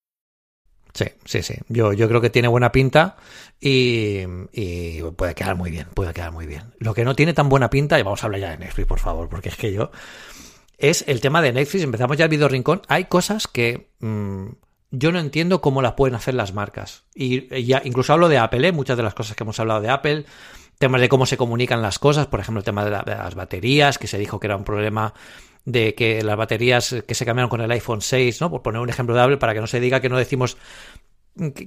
Sí, sí, sí. Yo, yo creo que tiene buena pinta y, y, puede quedar muy bien, puede quedar muy bien. Lo que no tiene tan buena pinta, y vamos a hablar ya de Netflix, por favor, porque es que yo, es el tema de Netflix. Empezamos ya el video rincón. Hay cosas que mmm, yo no entiendo cómo las pueden hacer las marcas. Y, y ya, incluso hablo de Apple, ¿eh? muchas de las cosas que hemos hablado de Apple, temas de cómo se comunican las cosas, por ejemplo, el tema de, la, de las baterías, que se dijo que era un problema de que las baterías que se cambiaron con el iPhone 6, ¿no? Por poner un ejemplo de Apple, para que no se diga que no decimos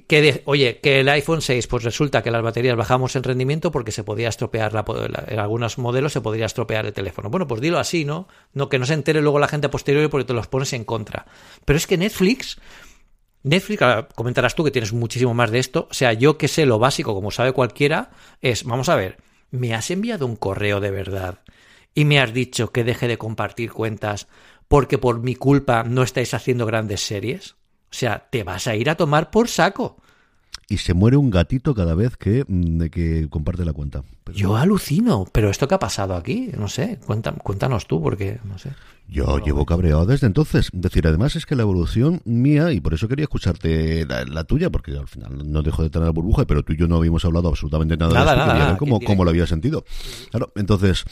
que, oye, que el iPhone 6, pues resulta que las baterías bajamos en rendimiento porque se podía estropear la, en algunos modelos se podría estropear el teléfono. Bueno, pues dilo así, ¿no? No que no se entere luego la gente a posteriori porque te los pones en contra. Pero es que Netflix, Netflix, comentarás tú que tienes muchísimo más de esto. O sea, yo que sé lo básico, como sabe cualquiera, es, vamos a ver, ¿me has enviado un correo de verdad? y me has dicho que deje de compartir cuentas porque por mi culpa no estáis haciendo grandes series? O sea, te vas a ir a tomar por saco. Y se muere un gatito cada vez que, de que comparte la cuenta. Pero... Yo alucino, pero ¿esto qué ha pasado aquí? No sé, cuéntanos, cuéntanos tú, porque no sé. Yo no, llevo cabreado desde entonces. Es decir, además es que la evolución mía, y por eso quería escucharte la, la tuya, porque al final no dejo de tener burbuja, pero tú y yo no habíamos hablado absolutamente nada, nada de esto. Nada, nada, cómo, cómo lo había sentido. Claro, entonces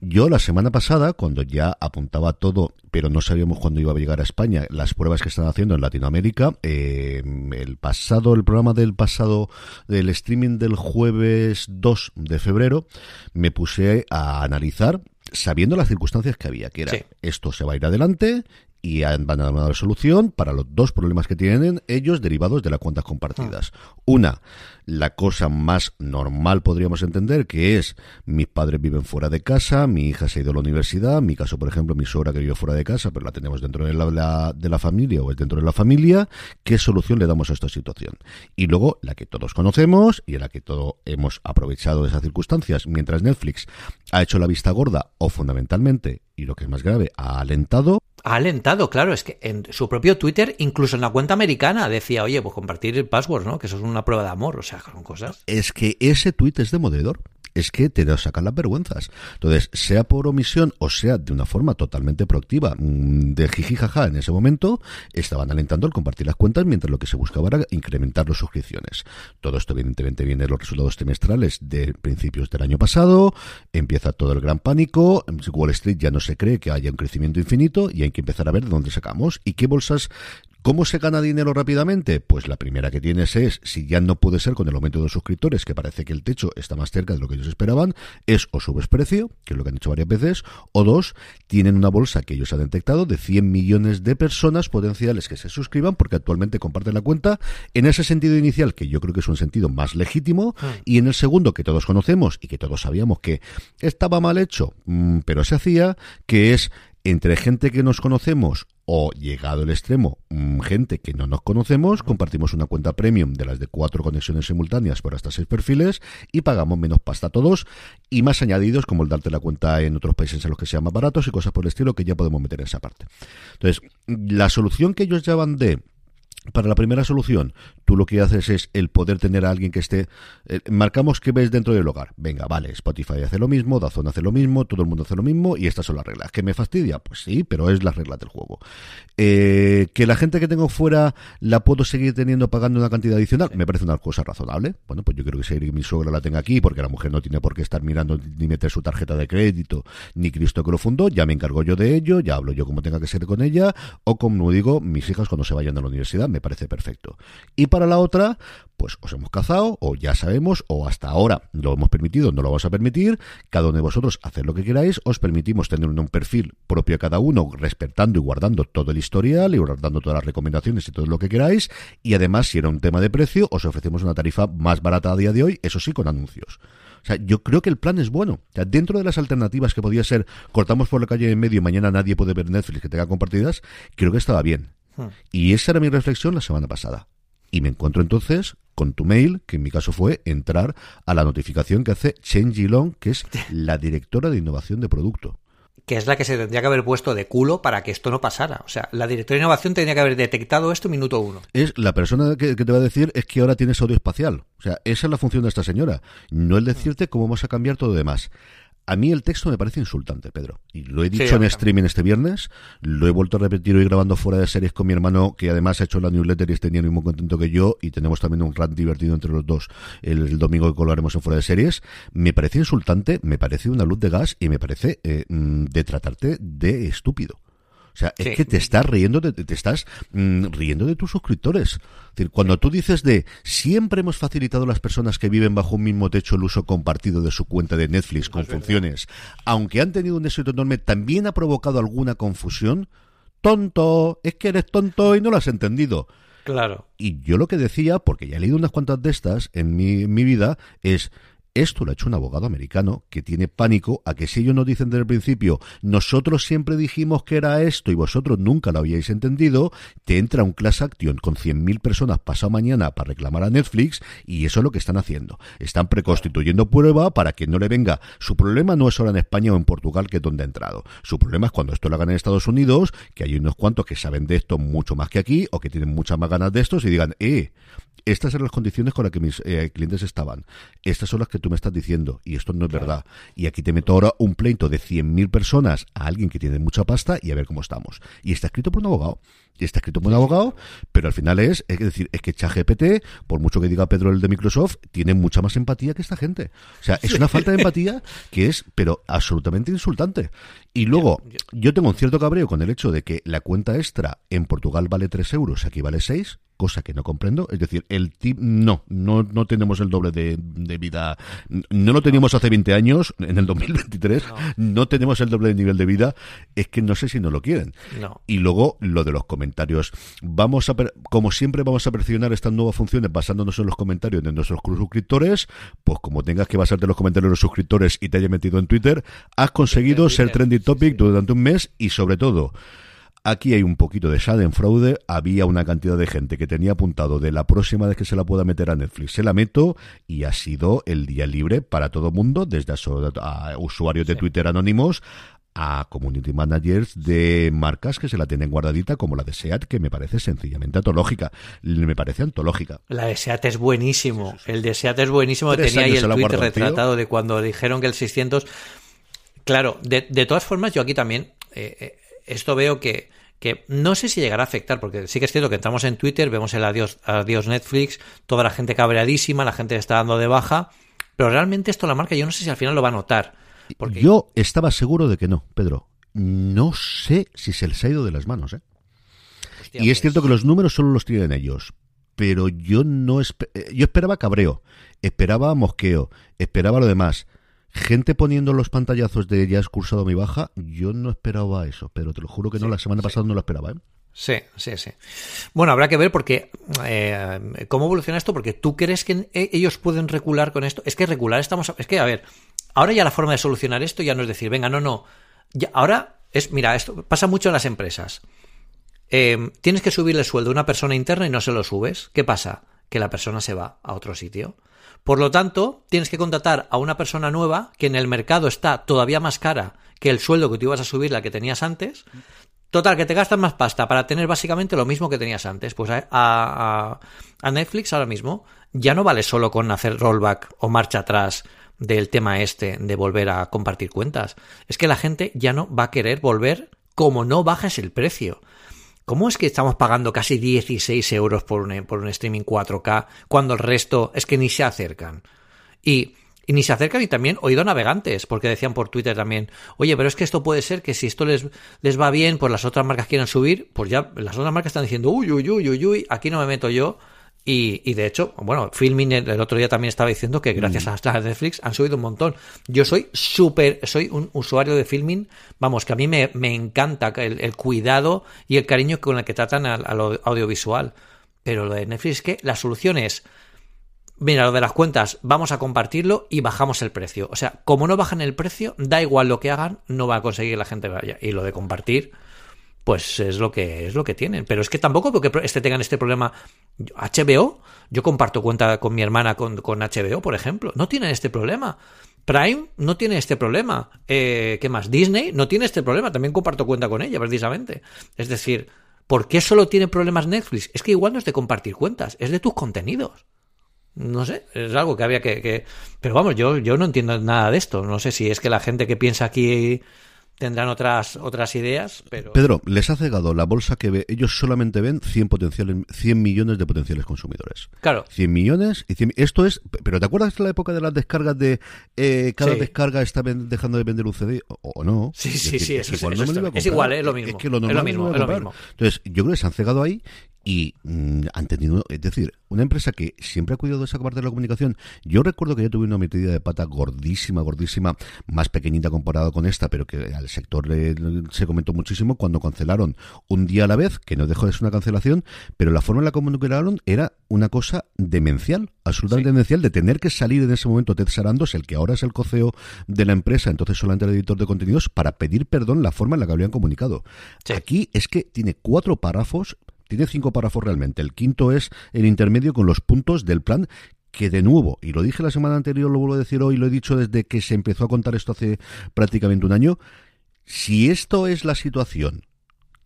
yo la semana pasada, cuando ya apuntaba todo, pero no sabíamos cuándo iba a llegar a España, las pruebas que están haciendo en Latinoamérica, eh, el pasado, el programa del pasado, del streaming del jueves 2 de febrero, me puse a analizar sabiendo las circunstancias que había, que era sí. esto se va a ir adelante y van a dar una solución para los dos problemas que tienen ellos derivados de las cuentas compartidas. Ah. Una, la cosa más normal podríamos entender, que es mis padres viven fuera de casa, mi hija se ha ido a la universidad, en mi caso, por ejemplo, mi suegra que vive fuera de casa, pero la tenemos dentro de la, la, de la familia o es dentro de la familia, ¿qué solución le damos a esta situación? Y luego, la que todos conocemos y en la que todos hemos aprovechado de esas circunstancias, mientras Netflix ha hecho la vista gorda o fundamentalmente, y lo que es más grave, ha alentado ha alentado, claro, es que en su propio Twitter, incluso en la cuenta americana, decía, oye, pues compartir el password, ¿no? Que eso es una prueba de amor, o sea, son cosas. Es que ese tweet es demoledor es que te sacan las vergüenzas. Entonces, sea por omisión o sea de una forma totalmente proactiva, de jijijaja en ese momento, estaban alentando el compartir las cuentas mientras lo que se buscaba era incrementar las suscripciones. Todo esto evidentemente viene de los resultados trimestrales de principios del año pasado, empieza todo el gran pánico, Wall Street ya no se cree que haya un crecimiento infinito y hay que empezar a ver de dónde sacamos y qué bolsas ¿Cómo se gana dinero rápidamente? Pues la primera que tienes es, si ya no puede ser con el aumento de los suscriptores, que parece que el techo está más cerca de lo que ellos esperaban, es o subes precio, que es lo que han hecho varias veces, o dos, tienen una bolsa que ellos han detectado de 100 millones de personas potenciales que se suscriban porque actualmente comparten la cuenta, en ese sentido inicial, que yo creo que es un sentido más legítimo, mm. y en el segundo que todos conocemos y que todos sabíamos que estaba mal hecho, mmm, pero se hacía, que es entre gente que nos conocemos o llegado el extremo, gente que no nos conocemos, compartimos una cuenta premium de las de cuatro conexiones simultáneas por hasta seis perfiles y pagamos menos pasta a todos y más añadidos como el darte la cuenta en otros países en los que sean más baratos y cosas por el estilo que ya podemos meter en esa parte. Entonces, la solución que ellos llaman de para la primera solución, tú lo que haces es el poder tener a alguien que esté. Eh, marcamos que ves dentro del hogar. Venga, vale, Spotify hace lo mismo, Dazón hace lo mismo, todo el mundo hace lo mismo y estas son las reglas. ¿Que me fastidia? Pues sí, pero es las reglas del juego. Eh, que la gente que tengo fuera la puedo seguir teniendo pagando una cantidad adicional, me parece una cosa razonable. Bueno, pues yo creo que si mi suegra la tenga aquí, porque la mujer no tiene por qué estar mirando ni meter su tarjeta de crédito, ni Cristo que lo fundó, ya me encargo yo de ello, ya hablo yo como tenga que ser con ella, o como digo, mis hijas cuando se vayan a la universidad me parece perfecto. Y para la otra, pues os hemos cazado, o ya sabemos, o hasta ahora lo hemos permitido, no lo vamos a permitir. Cada uno de vosotros hacer lo que queráis, os permitimos tener un perfil propio a cada uno, respetando y guardando todo el historial y guardando todas las recomendaciones y todo lo que queráis. Y además, si era un tema de precio, os ofrecemos una tarifa más barata a día de hoy, eso sí, con anuncios. O sea, yo creo que el plan es bueno. Dentro de las alternativas que podía ser cortamos por la calle en medio y mañana nadie puede ver Netflix que tenga compartidas, creo que estaba bien. Hmm. Y esa era mi reflexión la semana pasada. Y me encuentro entonces con tu mail, que en mi caso fue entrar a la notificación que hace Chen Jilong, que es la directora de innovación de producto que es la que se tendría que haber puesto de culo para que esto no pasara. O sea, la directora de innovación tendría que haber detectado esto minuto uno. Es la persona que, te va a decir es que ahora tienes audio espacial. O sea, esa es la función de esta señora. No es decirte cómo vamos a cambiar todo lo demás. A mí el texto me parece insultante, Pedro. Y lo he dicho en streaming este viernes, lo he vuelto a repetir hoy grabando fuera de series con mi hermano, que además ha hecho la newsletter y está ni muy contento que yo, y tenemos también un rant divertido entre los dos el, domingo que colocaremos en fuera de series. Me parece insultante, me parece una luz de gas y me parece eh, mm, de tratarte de estúpido. O sea, es que te estás riendo de, te estás mm, riendo de tus suscriptores. Es decir, cuando tú dices de siempre hemos facilitado a las personas que viven bajo un mismo techo el uso compartido de su cuenta de Netflix con funciones, aunque han tenido un éxito enorme, también ha provocado alguna confusión. Tonto, es que eres tonto y no lo has entendido. Claro. Y yo lo que decía, porque ya he leído unas cuantas de estas en mi, en mi vida, es esto lo ha hecho un abogado americano que tiene pánico a que si ellos nos dicen desde el principio, nosotros siempre dijimos que era esto y vosotros nunca lo habíais entendido, te entra un class action con 100.000 personas pasado mañana para reclamar a Netflix y eso es lo que están haciendo. Están preconstituyendo prueba para que no le venga. Su problema no es ahora en España o en Portugal, que es donde ha entrado. Su problema es cuando esto lo hagan en Estados Unidos, que hay unos cuantos que saben de esto mucho más que aquí o que tienen muchas más ganas de estos y digan, eh, estas eran las condiciones con las que mis eh, clientes estaban. Estas son las que tú me estás diciendo y esto no es verdad. Y aquí te meto ahora un pleito de 100.000 personas a alguien que tiene mucha pasta y a ver cómo estamos. Y está escrito por un abogado. Y está escrito por un abogado, pero al final es, es decir, es que ChatGPT, por mucho que diga Pedro el de Microsoft, tiene mucha más empatía que esta gente. O sea, es una falta de empatía que es, pero absolutamente insultante. Y luego, yo tengo un cierto cabreo con el hecho de que la cuenta extra en Portugal vale 3 euros, aquí vale 6 cosa que no comprendo. Es decir, el tip, no, no, no tenemos el doble de, vida. No lo teníamos hace 20 años, en el 2023, no. tenemos el doble de nivel de vida. Es que no sé si no lo quieren. Y luego, lo de los comentarios. Vamos a, como siempre, vamos a presionar estas nuevas funciones basándonos en los comentarios de nuestros suscriptores. Pues como tengas que basarte en los comentarios de los suscriptores y te hayas metido en Twitter, has conseguido ser trending topic durante un mes y sobre todo, Aquí hay un poquito de fraude. Había una cantidad de gente que tenía apuntado de la próxima vez que se la pueda meter a Netflix, se la meto y ha sido el día libre para todo mundo, desde a, usuarios de Twitter anónimos a community managers de marcas que se la tienen guardadita como la de SEAT, que me parece sencillamente antológica. Me parece antológica. La de SEAT es buenísimo. El de SEAT es buenísimo. Tenía ahí el tweet retratado de cuando dijeron que el 600... Claro, de, todas formas, yo aquí también... Eh, eh, esto veo que, que no sé si llegará a afectar, porque sí que es cierto que entramos en Twitter, vemos el adiós, adiós Netflix, toda la gente cabreadísima, la gente está dando de baja, pero realmente esto la marca yo no sé si al final lo va a notar. Porque... Yo estaba seguro de que no, Pedro. No sé si se les ha ido de las manos, ¿eh? y es pues cierto que los números solo los tienen ellos, pero yo no eh, yo esperaba cabreo, esperaba mosqueo, esperaba lo demás gente poniendo los pantallazos de ya has cursado mi baja, yo no esperaba eso, pero te lo juro que no, la semana pasada no lo esperaba. ¿eh? Sí, sí, sí. Bueno, habrá que ver porque eh, cómo evoluciona esto, porque tú crees que e, ellos pueden recular con esto. Es que recular estamos, es que a ver, ahora ya la forma de solucionar esto ya no es decir, venga, no, no, ahora es, mira, esto pasa mucho en las empresas. Eh, tienes que subirle el sueldo a una persona interna y no se lo subes. ¿Qué pasa? Que la persona se va a otro sitio. Por lo tanto, tienes que contratar a una persona nueva que en el mercado está todavía más cara que el sueldo que tú ibas a subir la que tenías antes. Total, que te gastas más pasta para tener básicamente lo mismo que tenías antes. Pues a, a, Netflix ahora mismo ya no vale solo con hacer rollback o marcha atrás del tema este de volver a compartir cuentas. Es que la gente ya no va a querer volver como no bajes el precio. ¿Cómo es que estamos pagando casi 16 euros por un, por un streaming 4K cuando el resto es que ni se acercan? Y, ni se acercan y también oído navegantes, porque decían por Twitter también, oye, pero es que esto puede ser que si esto les, les va bien, pues las otras marcas quieren subir, pues ya las otras marcas están diciendo, uy, uy, uy, uy, uy, aquí no me meto yo, y, de hecho, bueno, Filming el, otro día también estaba diciendo que gracias mm. a Netflix han subido un montón. Yo soy súper, soy un usuario de Filming, vamos, que a mí me, encanta el, cuidado y el cariño con el que tratan al, audiovisual. Pero lo de Netflix es que la solución es, mira, lo de las cuentas, vamos a compartirlo y bajamos el precio. O sea, como no bajan el precio, da igual lo que hagan, no va a conseguir la gente vaya. Y lo de compartir, pues es lo que es lo que tienen. Pero es que tampoco veo que este tengan este problema. HBO, yo comparto cuenta con mi hermana con, con HBO, por ejemplo, no tienen este problema. Prime no tiene este problema. Eh, ¿Qué más? Disney no tiene este problema. También comparto cuenta con ella, precisamente. Es decir, ¿por qué solo tiene problemas Netflix? Es que igual no es de compartir cuentas, es de tus contenidos. No sé, es algo que había que... que... Pero vamos, yo, yo no entiendo nada de esto. No sé si es que la gente que piensa aquí tendrán otras otras ideas, pero... Pedro, les ha cegado la bolsa que ve, ellos solamente ven 100, potenciales, 100 millones de potenciales consumidores. Claro. 100 millones, y 100, esto es, pero ¿te acuerdas de la época de las descargas de eh, cada Sí. descarga está ven- dejando de vender un CD o, o no? Sí, Es sí, decir, sí, es es- igual eso no me lo es- iba a es comprar. igual, es lo mismo. que lo Es lo mismo, me lo es lo mismo. Entonces, yo creo que se han cegado ahí y mm, han tenido, es decir, una empresa que siempre ha cuidado de esa parte de la comunicación. Yo recuerdo que yo tuve una metida de pata gordísima, gordísima, más pequeñita comparada con esta, pero que al sector le- se comentó muchísimo cuando cancelaron un día a la vez, que no dejó de ser una cancelación, pero la forma en la que comunicaron era una cosa demencial, absolutamente Sí. demencial, de tener que salir en ese momento Ted Sarandos, el que ahora es el coceo de la empresa, entonces solamente el editor de contenidos, para pedir perdón la forma en la que habían comunicado. Sí. Aquí es que tiene cuatro párrafos, tiene cinco párrafos realmente. El quinto es el intermedio con los puntos del plan que de nuevo, y lo dije la semana anterior, lo vuelvo a decir hoy, lo he dicho desde que se empezó a contar esto hace prácticamente un año, si esto es la situación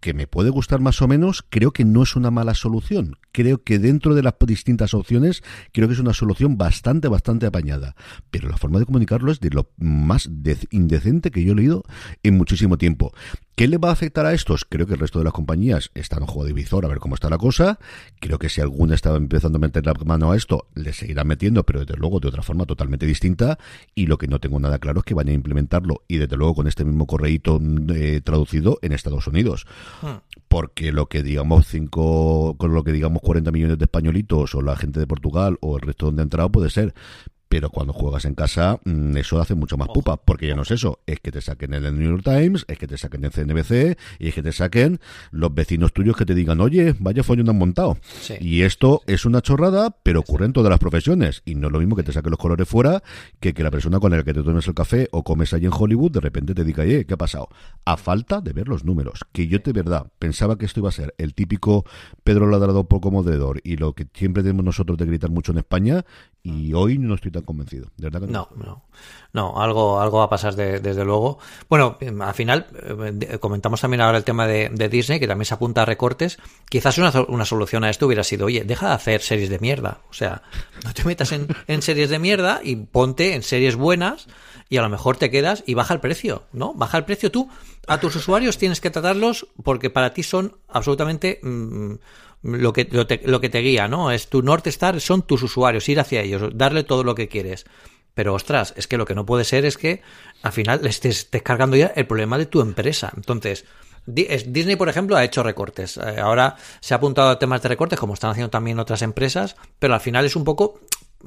que me puede gustar más o menos, creo que no es una mala solución. Creo que dentro de las distintas opciones, creo que es una solución bastante, bastante apañada. Pero la forma de comunicarlo es de lo más de- indecente que yo he leído en muchísimo tiempo. ¿Qué le va a afectar a estos? Creo que el resto de las compañías están en juego de visor a ver cómo está la cosa. Creo que si alguna estaba empezando a meter la mano a esto, le seguirán metiendo, pero desde luego de otra forma totalmente distinta. Y lo que no tengo nada claro es que van a implementarlo, y desde luego con este mismo correíto eh, traducido en Estados Unidos porque lo que digamos cinco con lo que digamos 40 millones de españolitos o la gente de Portugal o el resto donde ha entrado puede ser pero cuando juegas en casa mm, eso hace mucho más pupa porque ya no es eso. Es que te saquen en el New York Times es que te saquen en CNBC y es que te saquen los vecinos tuyos que te digan oye vaya follón han montado Sí. y esto es una chorrada pero ocurre en todas las profesiones y no es lo mismo que te saquen los colores fuera que que la persona con la que te tomes el café o comes allí en Hollywood de repente te diga oye ¿qué ha pasado? a falta de ver los números que yo de verdad pensaba que esto iba a ser el típico Pedro Ladrado poco moderador y lo que siempre tenemos nosotros de gritar mucho en España y hoy no estoy tan convencido de verdad que No, no. No, algo, algo va a pasar de- desde luego. Bueno, eh, al final, de- comentamos también ahora el tema de, Disney, que también se apunta a recortes. Quizás una, una solución a esto hubiera sido, oye, deja de hacer series de mierda. O sea, no te metas en, en series de mierda y ponte en series buenas y a lo mejor te quedas y baja el precio, ¿no? Baja el precio tú. A tus usuarios tienes que tratarlos porque para ti son absolutamente mm, lo que, lo, te, lo que te guía, ¿no? Es tu North Star, son tus usuarios, ir hacia ellos, darle todo lo que quieres. Pero ostras, es que lo que no puede ser es que al final le estés, estés cargando ya el problema de tu empresa. Entonces, Di- es- Disney, por ejemplo, ha hecho recortes. Eh, ahora se ha apuntado a temas de recortes, como están haciendo también otras empresas, pero al final es un poco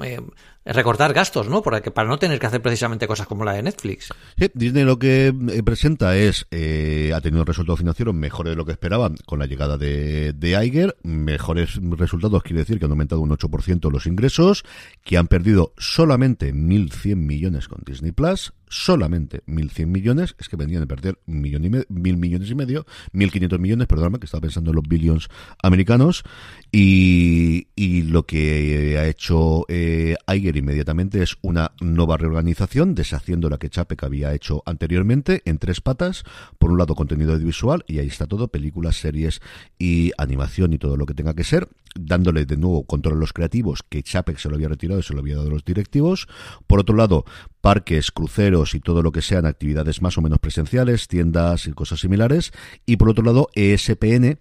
eh, recortar gastos, ¿no? Porque, para no tener que hacer precisamente cosas como la de Netflix. Sí, Disney lo que eh, presenta es, eh, ha tenido resultados financieros mejores de lo que esperaban con la llegada de, de Iger, mejores resultados quiere decir que han aumentado un 8% los ingresos, que han perdido solamente 1.100 millones con Disney Plus, solamente 1.100 millones, es que venían de perder un millón y mil millones y medio, 1.500 millones, perdóname, que estaba pensando en los billions americanos, y, y lo que ha hecho eh, inmediatamente es una nueva reorganización, deshaciendo la que Chapek había hecho anteriormente en tres patas. Por un lado, contenido audiovisual, y ahí está todo, películas, series y animación y todo lo que tenga que ser, dándole de nuevo control a los creativos, que Chapek se lo había retirado y se lo había dado a los directivos. Por otro lado, parques, cruceros y todo lo que sean actividades más o menos presenciales, tiendas y cosas similares. Y por otro lado, ESPN,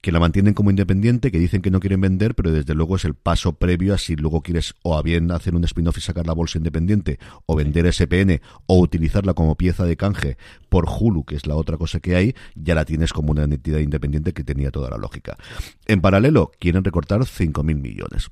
que la mantienen como independiente, que dicen que no quieren vender, pero desde luego es el paso previo a si luego quieres o a bien hacer un spin-off y sacar la bolsa independiente, o vender SPN, o utilizarla como pieza de canje por Hulu, que es la otra cosa que hay, ya la tienes como una entidad independiente que tenía toda la lógica. En paralelo, quieren recortar 5.000 millones.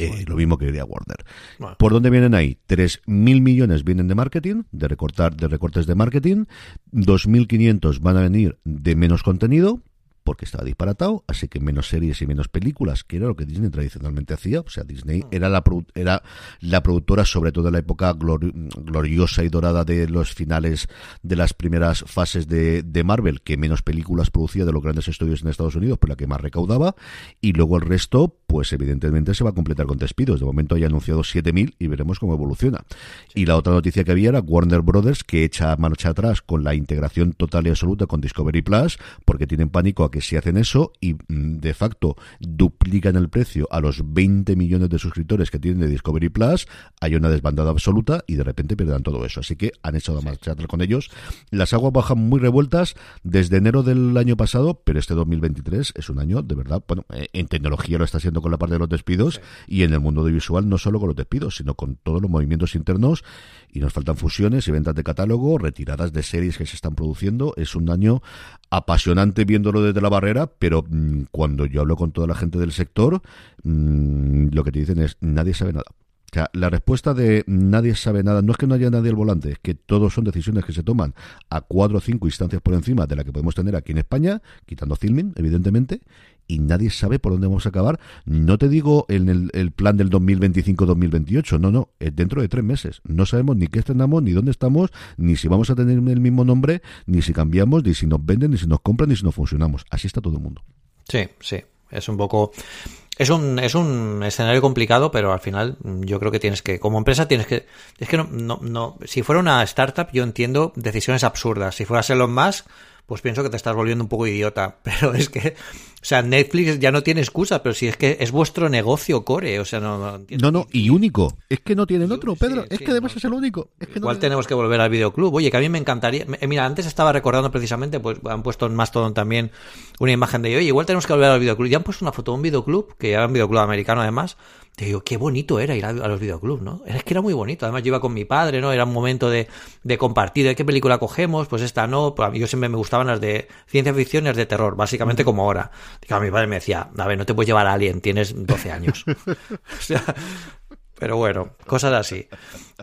Eh, lo mismo que quería Warner. Bueno. ¿Por dónde vienen ahí? 3.000 millones vienen de marketing, de recortar, de recortes de marketing. 2.500 van a venir de menos contenido, porque estaba disparatado, así que menos series y menos películas, que era lo que Disney tradicionalmente hacía. O sea, Disney era la, era la productora, sobre todo en la época gloriosa y dorada de los finales de las primeras fases de, de, Marvel, que menos películas producía de los grandes estudios en Estados Unidos, pero la que más recaudaba, y luego el resto, pues evidentemente se va a completar con despidos. De momento hay anunciado 7.000 y veremos cómo evoluciona. Y la otra noticia que había era Warner Brothers, que echa marcha atrás con la integración total y absoluta con Discovery Plus, porque tienen pánico a que si hacen eso y mm, de facto duplican el precio a los 20 millones de suscriptores que tienen de Discovery Plus, hay una desbandada absoluta y de repente pierdan todo eso. Así que han echado marcha atrás con ellos. Las aguas bajan muy revueltas desde enero del año pasado, pero este 2023 es un año de verdad, bueno, eh, en tecnología lo está haciendo con la parte de los despidos y en el mundo audiovisual no solo con los despidos, sino con todos los movimientos internos y nos faltan fusiones y ventas de catálogo, retiradas de series que se están produciendo. Es un año apasionante viéndolo desde la barrera, pero mm, cuando yo hablo con toda la gente del sector, mm, lo que te dicen es nadie sabe nada. O sea, la respuesta de nadie sabe nada no es que no haya nadie al volante, es que todos son decisiones que se toman a cuatro o cinco instancias por encima de la que podemos tener aquí en España, quitando filming, evidentemente, y nadie sabe por dónde vamos a acabar. No te digo en el, plan del 2025-2028, no, no, es dentro de tres meses. No sabemos ni qué estrenamos, ni dónde estamos, ni si vamos a tener el mismo nombre, ni si cambiamos, ni si nos venden, ni si nos compran, ni si nos funcionamos. Así está todo el mundo. Sí, sí. Es un poco. Es un, es un escenario complicado, pero al final yo creo que tienes que, como empresa, tienes que. Es que no, no, no. Si fuera una startup, yo entiendo decisiones absurdas. Si fuera Elon Musk, pues pienso que te estás volviendo un poco idiota. Pero es que, o sea, Netflix ya no tiene excusa, pero si es que es vuestro negocio core, o sea, no... No, no, no y único. Es que no tienen otro, Pedro. es que además es el único. Igual tenemos que volver al videoclub. Oye, que a mí me encantaría... Mira, antes estaba recordando precisamente, pues han puesto en Mastodon también una imagen de, oye, igual tenemos que volver al videoclub. Ya han puesto una foto de un videoclub, que era un videoclub americano además, te digo, qué bonito era ir a, los videoclubs, ¿no? Es que era muy bonito. Además, yo iba con mi padre, ¿no? Era un momento de, de compartir, ¿de qué película cogemos? Pues esta no. Pues a mí yo siempre me gustaban las de ciencia ficción y las de terror, básicamente como ahora. Mi padre me decía, a ver, no te puedes llevar a Alien, tienes 12 años. o sea, pero bueno, cosas así.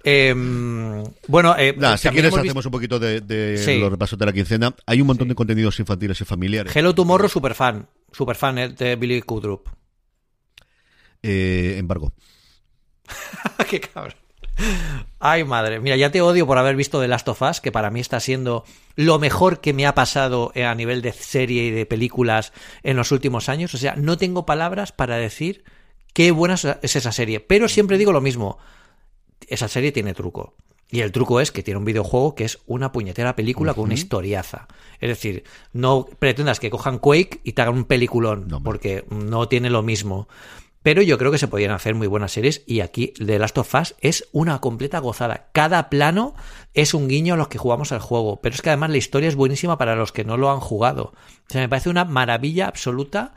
Em, bueno, eh, si quieres hacemos un poquito de, los repasos de la quincena. Hay un montón de contenidos infantiles y familiares. Hello Tomorrow, super fan. Super fan eh, de Billy Kudrup. Eh, embargo. Qué cabrón. Ay, madre. Mira, ya te odio por haber visto The Last of Us, que para mí está siendo lo mejor que me ha pasado a nivel de serie y de películas en los últimos años. O sea, no tengo palabras para decir qué buena es esa serie. Pero siempre digo lo mismo. Esa serie tiene truco. Y el truco es que tiene un videojuego que es una puñetera película con una historiaza. Es decir, no pretendas que cojan Quake y te hagan un peliculón, porque no tiene lo mismo. Pero yo creo que se podían hacer muy buenas series y aquí The Last of Us es una completa gozada. Cada plano es un guiño a los que jugamos al juego, pero es que además la historia es buenísima para los que no lo han jugado. O sea, me parece una maravilla absoluta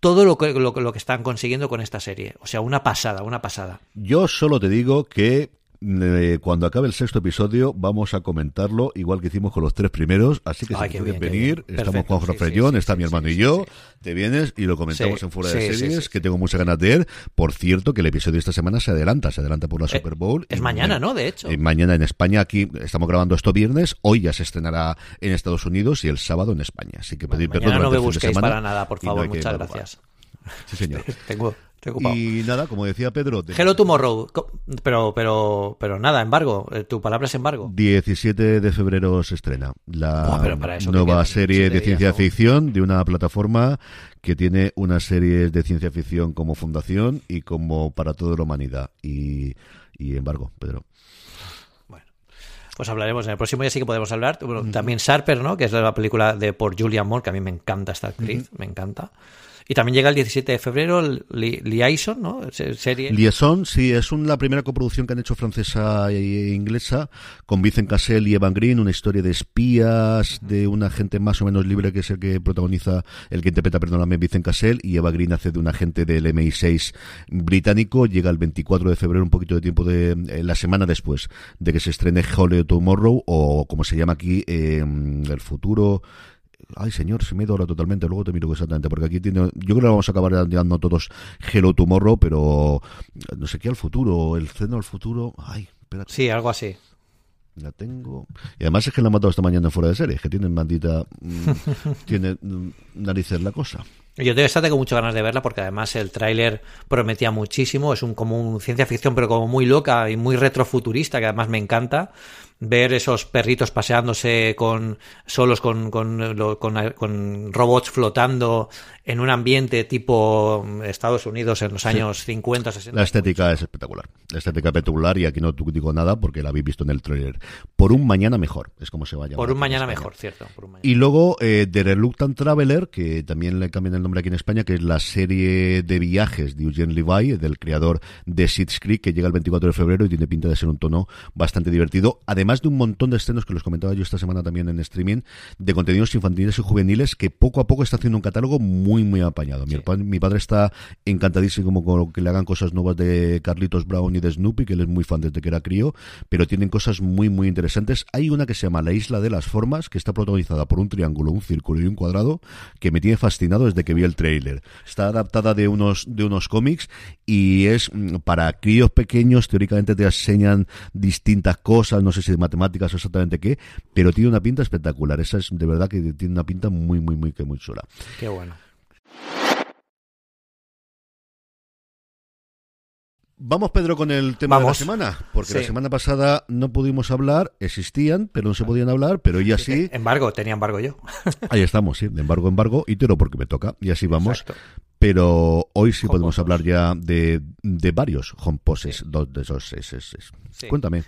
todo lo que, lo, lo que están consiguiendo con esta serie. O sea, una pasada, una pasada. Yo solo te digo que eh, cuando acabe el sexto episodio vamos a comentarlo igual que hicimos con los tres primeros, así que si quieres venir, estamos con Jorge está mi hermano y yo, te vienes y lo comentamos en Fuera de Series, que tengo muchas ganas de ver. Por cierto, que el episodio de esta semana se adelanta, se adelanta por la eh, Super Bowl. Es mañana, ¿no? De hecho. mañana en España, aquí estamos grabando esto viernes, hoy ya se estrenará en Estados Unidos y el sábado en España. Así que pedir perdón. no me busquéis para nada, por favor, muchas gracias. Sí, señor. tengo, y nada, como decía Pedro. Hello Tomorrow. Pero, pero, pero nada, embargo. Eh, tu palabra es embargo. 17 de febrero se estrena la nueva serie de ciencia ficción de una plataforma que tiene una serie de ciencia ficción como fundación y como para toda la humanidad. Y, y embargo, Pedro pues hablaremos en el próximo día sí que podemos hablar también Sharper no que es la película de por Julian Moore que a mí me encanta esta actriz me encanta y también llega el 17 de febrero Liaison, ¿no? Serie. Liaison, sí, es la primera coproducción que han hecho francesa e inglesa con Vincent Cassel y Evan Green, una historia de espías de un agente más o menos libre que es el que protagoniza, el que interpreta, perdóname, Vincent Cassel y Eva Green hace de un agente del MI6 británico. Llega el 24 de febrero, un poquito de tiempo de eh, la semana después de que se estrene Hollywood Tomorrow o como se llama aquí, eh, el futuro Ay, señor, se me dora totalmente. Luego te miro exactamente, porque aquí tiene. Yo creo que vamos a acabar dando todos Hello Tomorrow, pero no sé qué al futuro, el ceno al futuro. Ay, espérate. Sí, algo así. La tengo. Y además es que la han matado esta mañana fuera de serie, que tienen maldita. mm, tiene mm, narices la cosa. Yo de esta tengo muchas ganas de verla porque además el tráiler prometía muchísimo. Es un como un ciencia ficción, pero como muy loca y muy retrofuturista, que además me encanta. Ver esos perritos paseándose con solos con, con, con- con robots flotando en un ambiente tipo Estados Unidos en los años 50, 60. La estética es espectacular. La estética espectacular y aquí no digo nada porque la habéis visto en el trailer. Por un mañana mejor, es como se va a llamar Por un mañana mejor, cierto. Por un mañana. Y luego eh, The Reluctant Traveler, que también le cambian el nombre aquí en España, que es la serie de viajes de Eugene Levi, del creador de Seeds Creek, que llega el 24 de febrero y tiene pinta de ser un tono bastante divertido. Además de un montón de escenas que los comentaba yo esta semana también en streaming, de contenidos infantiles y juveniles, que poco a poco está haciendo un catálogo muy, muy apañado. Mi, pa- mi padre está encantadísimo con que le hagan cosas nuevas de Carlitos Brown y de Snoopy, que él es muy fan desde que era crío, pero tienen cosas muy, muy interesantes. Hay una que se llama La Isla de las Formas, que está protagonizada por un triángulo, un círculo y un cuadrado, que me tiene fascinado desde que vi el tráiler. Está adaptada de unos, de unos cómics y es mm, para críos pequeños, teóricamente te enseñan distintas cosas, no sé si de matemáticas o exactamente qué, pero tiene una pinta espectacular. Esa es de verdad que tiene una pinta muy, muy, muy, que muy chula. Qué bueno. Vamos, Pedro, con el tema Vamos. de la semana, porque Sí. la semana pasada no pudimos hablar, existían, pero no se podían hablar, pero ya sí. Embargo, tenía embargo yo. Ahí estamos, sí, de embargo, embargo, y tiro porque me toca, y así vamos. Exacto. Pero hoy sí Home podemos Poses. hablar ya de, de varios home poses, dos de esos. es- es- es. Sí. Cuéntame.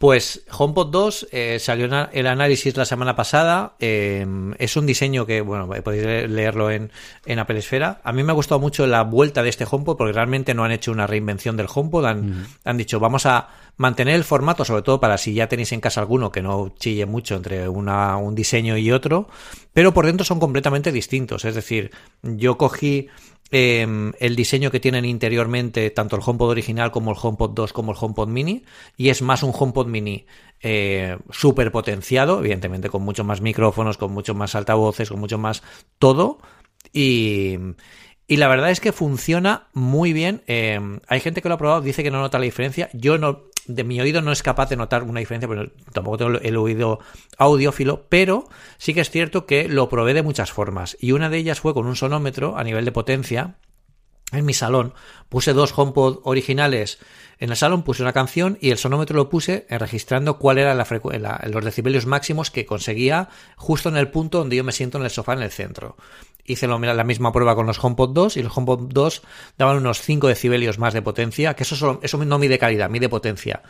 Pues HomePod 2 eh, salió el análisis la semana pasada. eh, es un diseño que, bueno, podéis le- leerlo en, en Apple Esfera. A mí me ha gustado mucho la vuelta de este HomePod porque realmente no han hecho una reinvención del HomePod. Han, han dicho, vamos a mantener el formato, sobre todo para si ya tenéis en casa alguno que no chille mucho entre una, un diseño y otro, pero por dentro son completamente distintos. Es decir, yo cogí eh, el diseño que tienen interiormente tanto el HomePod original como el HomePod 2 como el HomePod Mini y es más un HomePod Mini eh, súper potenciado, evidentemente con mucho más micrófonos, con mucho más altavoces, con mucho más todo y, y la verdad es que funciona muy bien. Eh, hay gente que lo ha probado, dice que no nota la diferencia. Yo no, de mi oído no es capaz de notar una diferencia, pero tampoco tengo el oído audiófilo, pero sí que es cierto que lo probé de muchas formas. Y una de ellas fue con un sonómetro a nivel de potencia. En mi salón puse dos HomePod originales en el salón, puse una canción y el sonómetro lo puse registrando cuál era la la- los decibelios máximos que conseguía justo en el punto donde yo me siento en el sofá en el centro. Hice la misma prueba con los HomePod 2 y los HomePod 2 daban unos 5 decibelios más de potencia, que eso, solo- eso no mide calidad, mide potencia.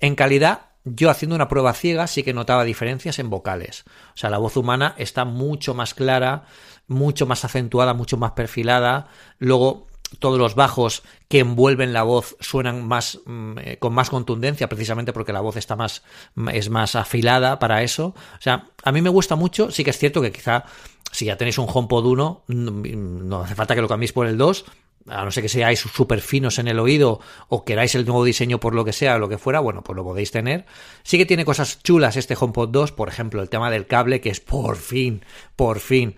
En calidad, yo haciendo una prueba ciega sí que notaba diferencias en vocales. O sea, la voz humana está mucho más clara, mucho más acentuada, mucho más perfilada. Luego, todos los bajos que envuelven la voz suenan más mm, eh, con más contundencia precisamente porque la voz está más es más afilada para eso o sea a mí me gusta mucho sí que es cierto que quizá si ya tenéis un HomePod 1 mm, no hace falta que lo cambiéis por el 2 a no ser que seáis súper finos en el oído o queráis el nuevo diseño por lo que sea o lo que fuera, bueno, pues lo podéis tener. Sí que tiene cosas chulas este HomePod 2, por ejemplo, el tema del cable, que es por fin, por fin,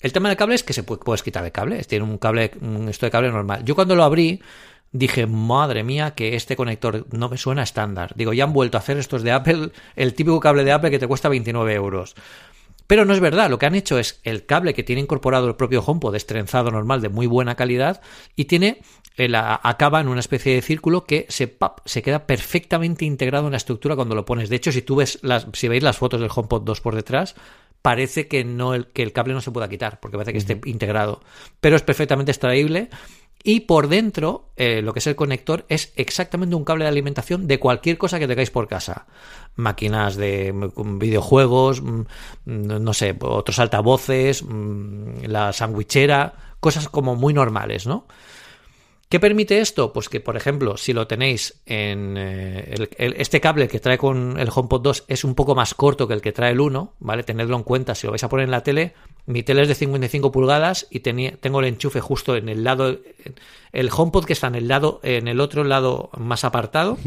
el tema del cable es que se puede, puedes quitar el cable. Tiene un cable, esto de cable normal. Yo cuando lo abrí dije, madre mía, que este conector no me suena estándar. Digo, ya han vuelto a hacer estos de Apple, el típico cable de Apple que te cuesta 29 euros. Pero no es verdad, lo que han hecho es el cable que tiene incorporado el propio HomePod estrenzado normal de muy buena calidad y tiene a- acaba en una especie de círculo que se, pap, se queda perfectamente integrado en la estructura cuando lo pones. De hecho, si tú ves las, si veis las fotos del HomePod 2 por detrás, parece que no el, que el cable no se pueda quitar, porque parece que esté integrado. Pero es perfectamente extraíble. Y por dentro, eh, lo que es el conector es exactamente un cable de alimentación de cualquier cosa que tengáis por casa. Máquinas de mm, videojuegos, mm, no sé, otros altavoces, mm, la sandwichera, cosas como muy normales, ¿no? ¿Qué permite esto? Pues que, por ejemplo, si lo tenéis en eh, el- el- este cable que trae con el HomePod 2 es un poco más corto que el que trae el 1, ¿vale? Tenedlo en cuenta si lo vais a poner en la tele. Mi tele es de 55 pulgadas y tenía- tengo el enchufe justo en el lado, el HomePod que está en el lado, en el otro lado más apartado.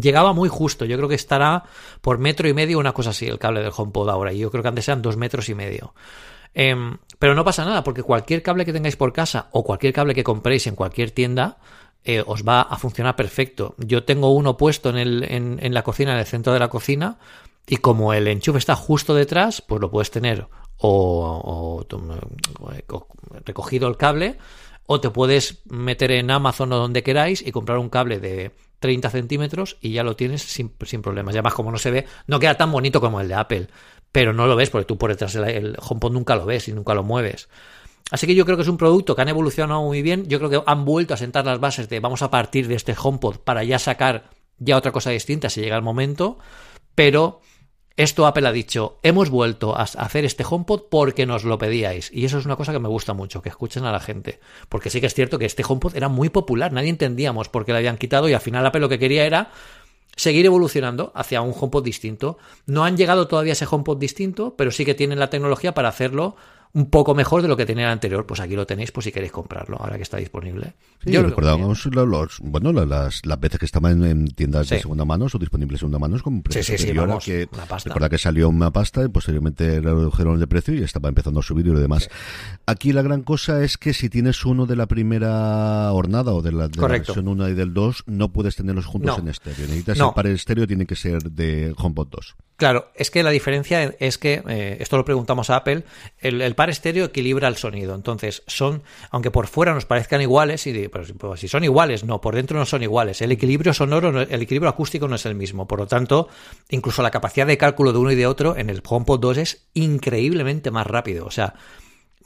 Llegaba muy justo, yo creo que estará por metro y medio, una cosa así, el cable del HomePod ahora, y yo creo que antes eran dos metros y medio. Em, pero no pasa nada, porque cualquier cable que tengáis por casa o cualquier cable que compréis en cualquier tienda eh, os va a funcionar perfecto. Yo tengo uno puesto en, el, en, en la cocina, en el centro de la cocina, y como el enchufe está justo detrás, pues lo puedes tener o, recogido el cable, o te puedes meter en Amazon o donde queráis y comprar un cable de 30 centímetros y ya lo tienes sin, sin problemas. Y además, como no se ve, no queda tan bonito como el de Apple, pero no lo ves porque tú por detrás del el HomePod nunca lo ves y nunca lo mueves. Así que yo creo que es un producto que han evolucionado muy bien. Yo creo que han vuelto a sentar las bases de vamos a partir de este HomePod para ya sacar ya otra cosa distinta si llega el momento. Pero esto Apple ha dicho, hemos vuelto a hacer este HomePod porque nos lo pedíais. Y eso es una cosa que me gusta mucho, que escuchen a la gente. Porque sí que es cierto que este HomePod era muy popular, nadie entendíamos por qué lo habían quitado y al final Apple lo que quería era seguir evolucionando hacia un HomePod distinto. No han llegado todavía a ese HomePod distinto, pero sí que tienen la tecnología para hacerlo un poco mejor de lo que tenía el anterior, pues aquí lo tenéis por si queréis comprarlo, ahora que está disponible. Sí, Yo recordamos los, bueno, las, las veces que estaban en tiendas de segunda mano o disponibles de segunda mano con precio sí, sí, superior que recuerda que salió una pasta y posteriormente redujeron de precio y estaba empezando a subir y lo demás. Aquí la gran cosa es que si tienes uno de la primera hornada o de la, de la versión 1 y del 2, no puedes tenerlos juntos en estéreo. Necesitas el par estéreo, tiene que ser de HomePod 2. Claro, es que la diferencia es que, eh, esto lo preguntamos a Apple, el, el, par estéreo equilibra el sonido. Entonces, son, aunque por fuera nos parezcan iguales, y pues, pues, si son iguales, no, por dentro no son iguales. El equilibrio sonoro, el equilibrio acústico no es el mismo. Por lo tanto, incluso la capacidad de cálculo de uno y de otro en el HomePod 2 es increíblemente más rápido. O sea,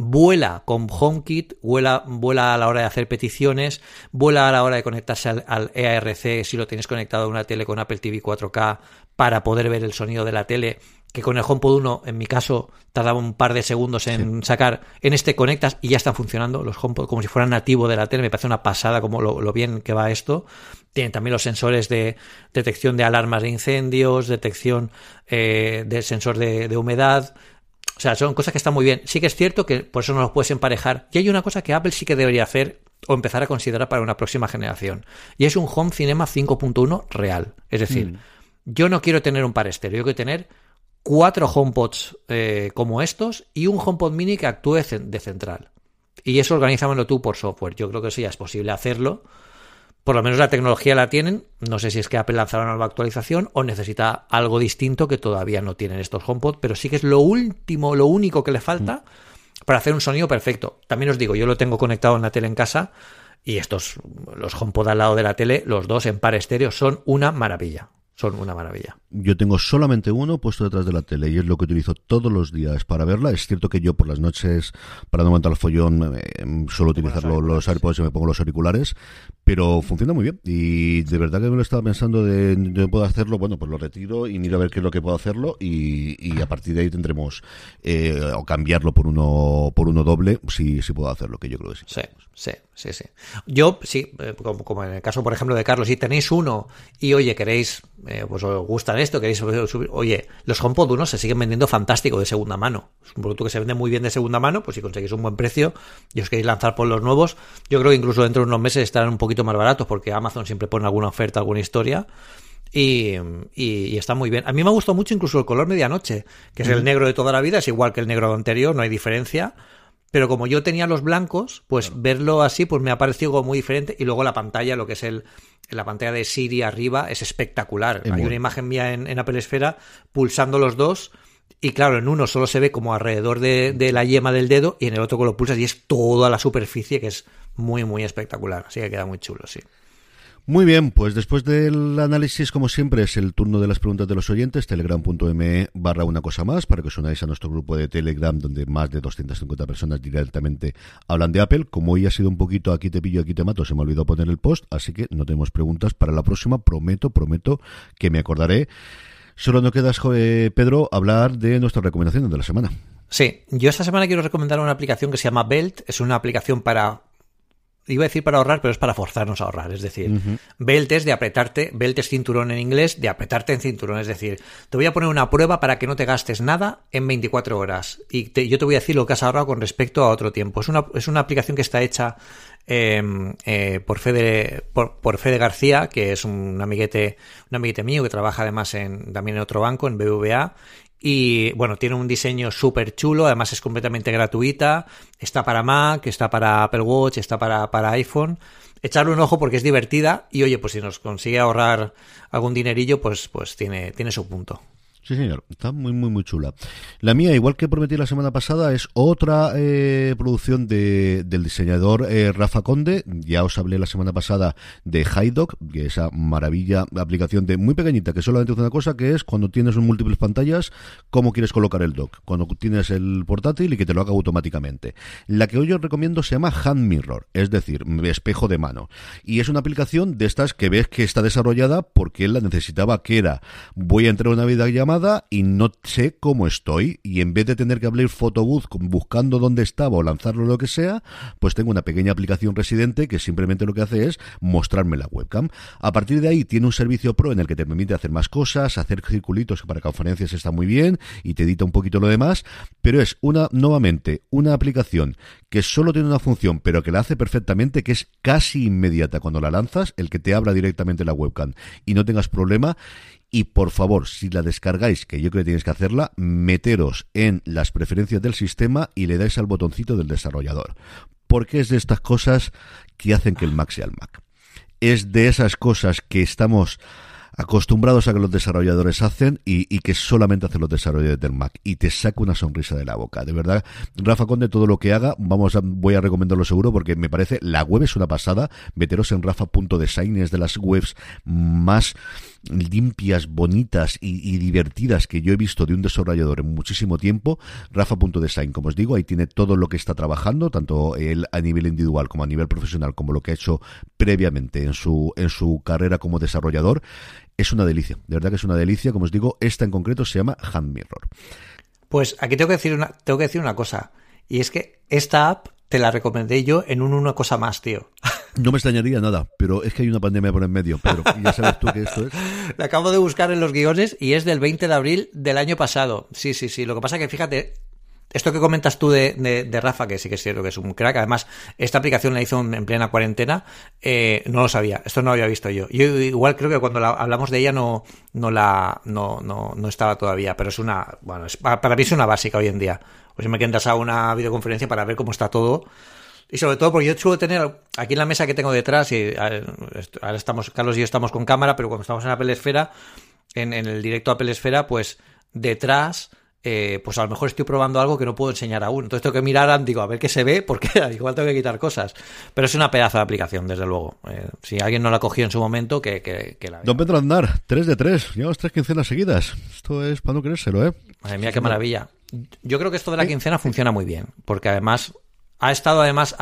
vuela con HomeKit, vuela, vuela a la hora de hacer peticiones, vuela a la hora de conectarse al, al EARC si lo tienes conectado a una tele con Apple TV 4K para poder ver el sonido de la tele, que con el HomePod 1, en mi caso, tardaba un par de segundos en sacar. En este conectas y ya están funcionando los HomePod como si fueran nativo de la tele. Me parece una pasada como lo, bien que va esto. Tienen también los sensores de detección de alarmas de incendios, detección eh, del sensor de, de humedad. O sea, son cosas que están muy bien. Sí que es cierto que por eso no los puedes emparejar. Y hay una cosa que Apple sí que debería hacer o empezar a considerar para una próxima generación. Y es un Home Cinema 5.1 real. Es decir, mm yo no quiero tener un par estéreo, yo quiero tener cuatro HomePods eh, como estos y un HomePod mini que actúe de central. Y eso organízamelo tú por software. Yo creo que sí es posible hacerlo. Por lo menos la tecnología la tienen. No sé si es que Apple lanzará una nueva actualización o necesita algo distinto que todavía no tienen estos HomePod, pero sí que es lo último, lo único que le falta para hacer un sonido perfecto. También os digo, yo lo tengo conectado en la tele en casa y estos, los HomePod al lado de la tele, los dos en par estéreo, son una maravilla son una maravilla. Yo tengo solamente uno puesto detrás de la tele y es lo que utilizo todos los días para verla. Es cierto que yo por las noches, para no aguantar el follón, eh, suelo utilizar los, AirPods y me pongo los auriculares, pero funciona muy bien. Y de verdad que me lo estaba pensando de, de puedo hacerlo, bueno, pues lo retiro y miro a ver qué es lo que puedo hacerlo y, a partir de ahí tendremos eh, o cambiarlo por uno por uno doble si, si puedo hacerlo, que yo creo que sí. Sí, sí, sí, sí. Yo, sí, eh, como, como en el caso, por ejemplo, de Carlos, si tenéis uno y, oye, queréis eh, pues os gustan esto, queréis subir. Oye, los HomePod 1 se siguen vendiendo fantástico de segunda mano. Es un producto que se vende muy bien de segunda mano, pues si conseguís un buen precio y os queréis lanzar por los nuevos, yo creo que incluso dentro de unos meses estarán un poquito más baratos porque Amazon siempre pone alguna oferta, alguna historia. Y, y, está muy bien. A mí me ha gustado mucho incluso el color medianoche, que es el negro de toda la vida, es igual que el negro anterior, no hay diferencia. Pero como yo tenía los blancos, pues verlo así, pues me ha parecido algo muy diferente. Y luego la pantalla, lo que es el, la pantalla de Siri arriba, es espectacular. Hay una imagen mía en, Apple Esfera pulsando los dos. Y claro, en uno solo se ve como alrededor de, de, la yema del dedo y en el otro lo pulsas y es toda la superficie que es muy, muy espectacular. Así que queda muy chulo, sí. Muy bien, pues después del análisis, como siempre, es el turno de las preguntas de los oyentes, telegram.me barra una cosa más, para que os unáis a nuestro grupo de Telegram, donde más de 250 personas directamente hablan de Apple. Como hoy ha sido un poquito aquí te pillo, aquí te mato, se me ha olvidado poner el post, así que no tenemos preguntas para la próxima. Prometo, prometo que me acordaré. Solo no quedas, Pedro, hablar de nuestras recomendaciones de la semana. Sí, yo esta semana quiero recomendar una aplicación que se llama Belt. Es una aplicación para iba a decir para ahorrar, pero es para forzarnos a ahorrar. Es decir, belt es de apretarte, belt es cinturón en inglés, de apretarte en cinturón. Es decir, te voy a poner una prueba para que no te gastes nada en 24 horas. Y yo te voy a decir lo que has ahorrado con respecto a otro tiempo. Es una, es una aplicación que está hecha em, eh, por, Fede, por, por, Fede García, que es un amiguete, un amiguete mío que trabaja además en, también en otro banco, en BBVA, y bueno, tiene un diseño súper chulo, además es completamente gratuita, está para Mac, está para Apple Watch, está para, para iPhone echarle un ojo porque es divertida y oye, pues si nos consigue ahorrar algún dinerillo, pues, pues tiene, tiene su punto. Sí, señor. Está muy, muy, muy chula. La mía, igual que prometí la semana pasada, es otra eh, producción de, del diseñador eh, Rafa Conde. Ya os hablé la semana pasada de HiDoc, que es esa maravilla aplicación de muy pequeñita, que solamente hace una cosa, que es cuando tienes múltiples pantallas, cómo quieres colocar el dock. Cuando tienes el portátil y que te lo haga automáticamente. La que hoy os recomiendo se llama Hand Mirror, es decir, espejo de mano. Y es una aplicación de estas que ves que está desarrollada porque él la necesitaba, que era, voy a entrar a una vida llamada y no sé cómo estoy y en vez de tener que abrir Photobooth buscando dónde estaba o lanzarlo lo que sea, pues tengo una pequeña aplicación residente que simplemente lo que hace es mostrarme la webcam. A partir de ahí tiene un servicio pro en el que te permite hacer más cosas, hacer circulitos que para conferencias está muy bien y te edita un poquito lo demás, pero es una nuevamente una aplicación que solo tiene una función, pero que la hace perfectamente, que es casi inmediata cuando la lanzas, el que te abra directamente la webcam y no tengas problema y por favor, si la descargáis, que yo creo que tienes que hacerla, meteros en las preferencias del sistema y le dais al botoncito del desarrollador. Porque es de estas cosas que hacen que el Mac sea el Mac. Es de esas cosas que estamos acostumbrados a que los desarrolladores hacen y, que solamente hacen los desarrolladores del Mac y te saca una sonrisa de la boca. De verdad, Rafa Conde, todo lo que haga, vamos a, voy a recomendarlo seguro porque me parece, la web es una pasada. Meteros en rafa.design, es de las webs más limpias, bonitas y, divertidas que yo he visto de un desarrollador en muchísimo tiempo. Rafa.design, como os digo, ahí tiene todo lo que está trabajando, tanto él a nivel individual como a nivel profesional, como lo que ha hecho previamente en su, en su carrera como desarrollador. Es una delicia, de verdad que es una delicia. Como os digo, esta en concreto se llama Hand Mirror. Pues aquí tengo que decir una, tengo que decir una cosa. Y es que esta app te la recomendé yo en un una cosa más, tío. No me extrañaría nada, pero es que hay una pandemia por en medio, pero ya sabes tú que esto es. La acabo de buscar en los guiones y es del 20 de abril del año pasado. Sí, sí, sí. Lo que pasa es que fíjate, esto que comentas tú de, de, Rafa, que sí que es cierto que es un crack, además, esta aplicación la hizo en, plena cuarentena, eh, no lo sabía, esto no lo había visto yo. Yo igual creo que cuando hablamos de ella no, no la, no, no, no estaba todavía, pero es una, bueno, para mí es una básica hoy en día. Pues me quedas a una videoconferencia para ver cómo está todo y sobre todo porque yo suelo tener aquí en la mesa que tengo detrás, y ahora estamos, Carlos y yo estamos con cámara, pero cuando estamos en Apple Esfera, en, el directo Apple Esfera, pues detrás, eh, pues a lo mejor estoy probando algo que no puedo enseñar aún. Entonces tengo que mirar, digo, a ver qué se ve, porque igual tengo que quitar cosas. Pero es una pedazo de aplicación, desde luego. Eh, si alguien no la cogió en su momento, que, que, la Don Pedro Andar, 3 de 3. Llevamos tres quincenas seguidas. Esto es para no creérselo, ¿eh? Madre mía, qué maravilla. Yo creo que esto de la quincena funciona muy bien, porque además ha estado además,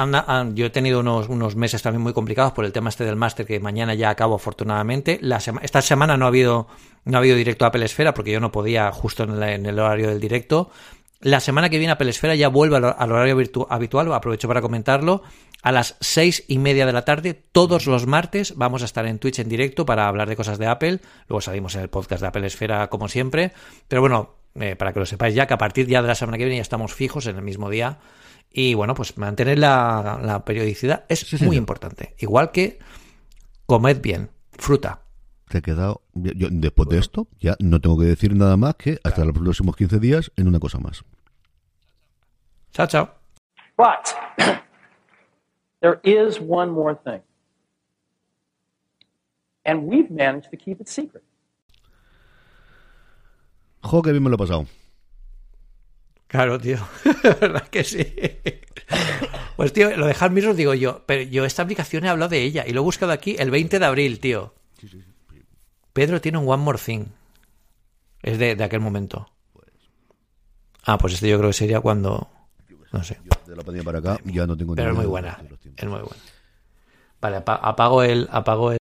yo he tenido unos, unos, meses también muy complicados por el tema este del máster que mañana ya acabo afortunadamente. La esta semana no ha habido no ha habido directo a Apple Esfera porque yo no podía justo en, el horario del directo. La semana que viene Apple Esfera ya vuelve al, horario habitual, aprovecho para comentarlo. A las seis y media de la tarde, todos los martes, vamos a estar en Twitch en directo para hablar de cosas de Apple. Luego salimos en el podcast de Apple Esfera como siempre. Pero bueno, eh, para que lo sepáis ya, que a partir ya de la semana que viene ya estamos fijos en el mismo día y bueno, pues mantener la, periodicidad es muy importante. Igual que comed bien, fruta. Te he quedado. Yo, después de esto, ya no tengo que decir nada más que hasta los próximos 15 días en una cosa más. Chao, chao. But there is one more thing. And we've managed to keep it secret. Jo, que bien me lo he pasado. Claro, tío. ¿Verdad que sí? Pues, tío, lo de Hard digo yo, pero yo esta aplicación he hablado de ella y lo he buscado aquí el 20 de abril, tío. Pedro tiene un One More Thing. Es de, aquel momento. Ah, pues este yo creo que sería cuando... No sé. de la pandemia para acá ya no tengo Pero es muy buena. Es muy buena. Vale, apago el... Apago el...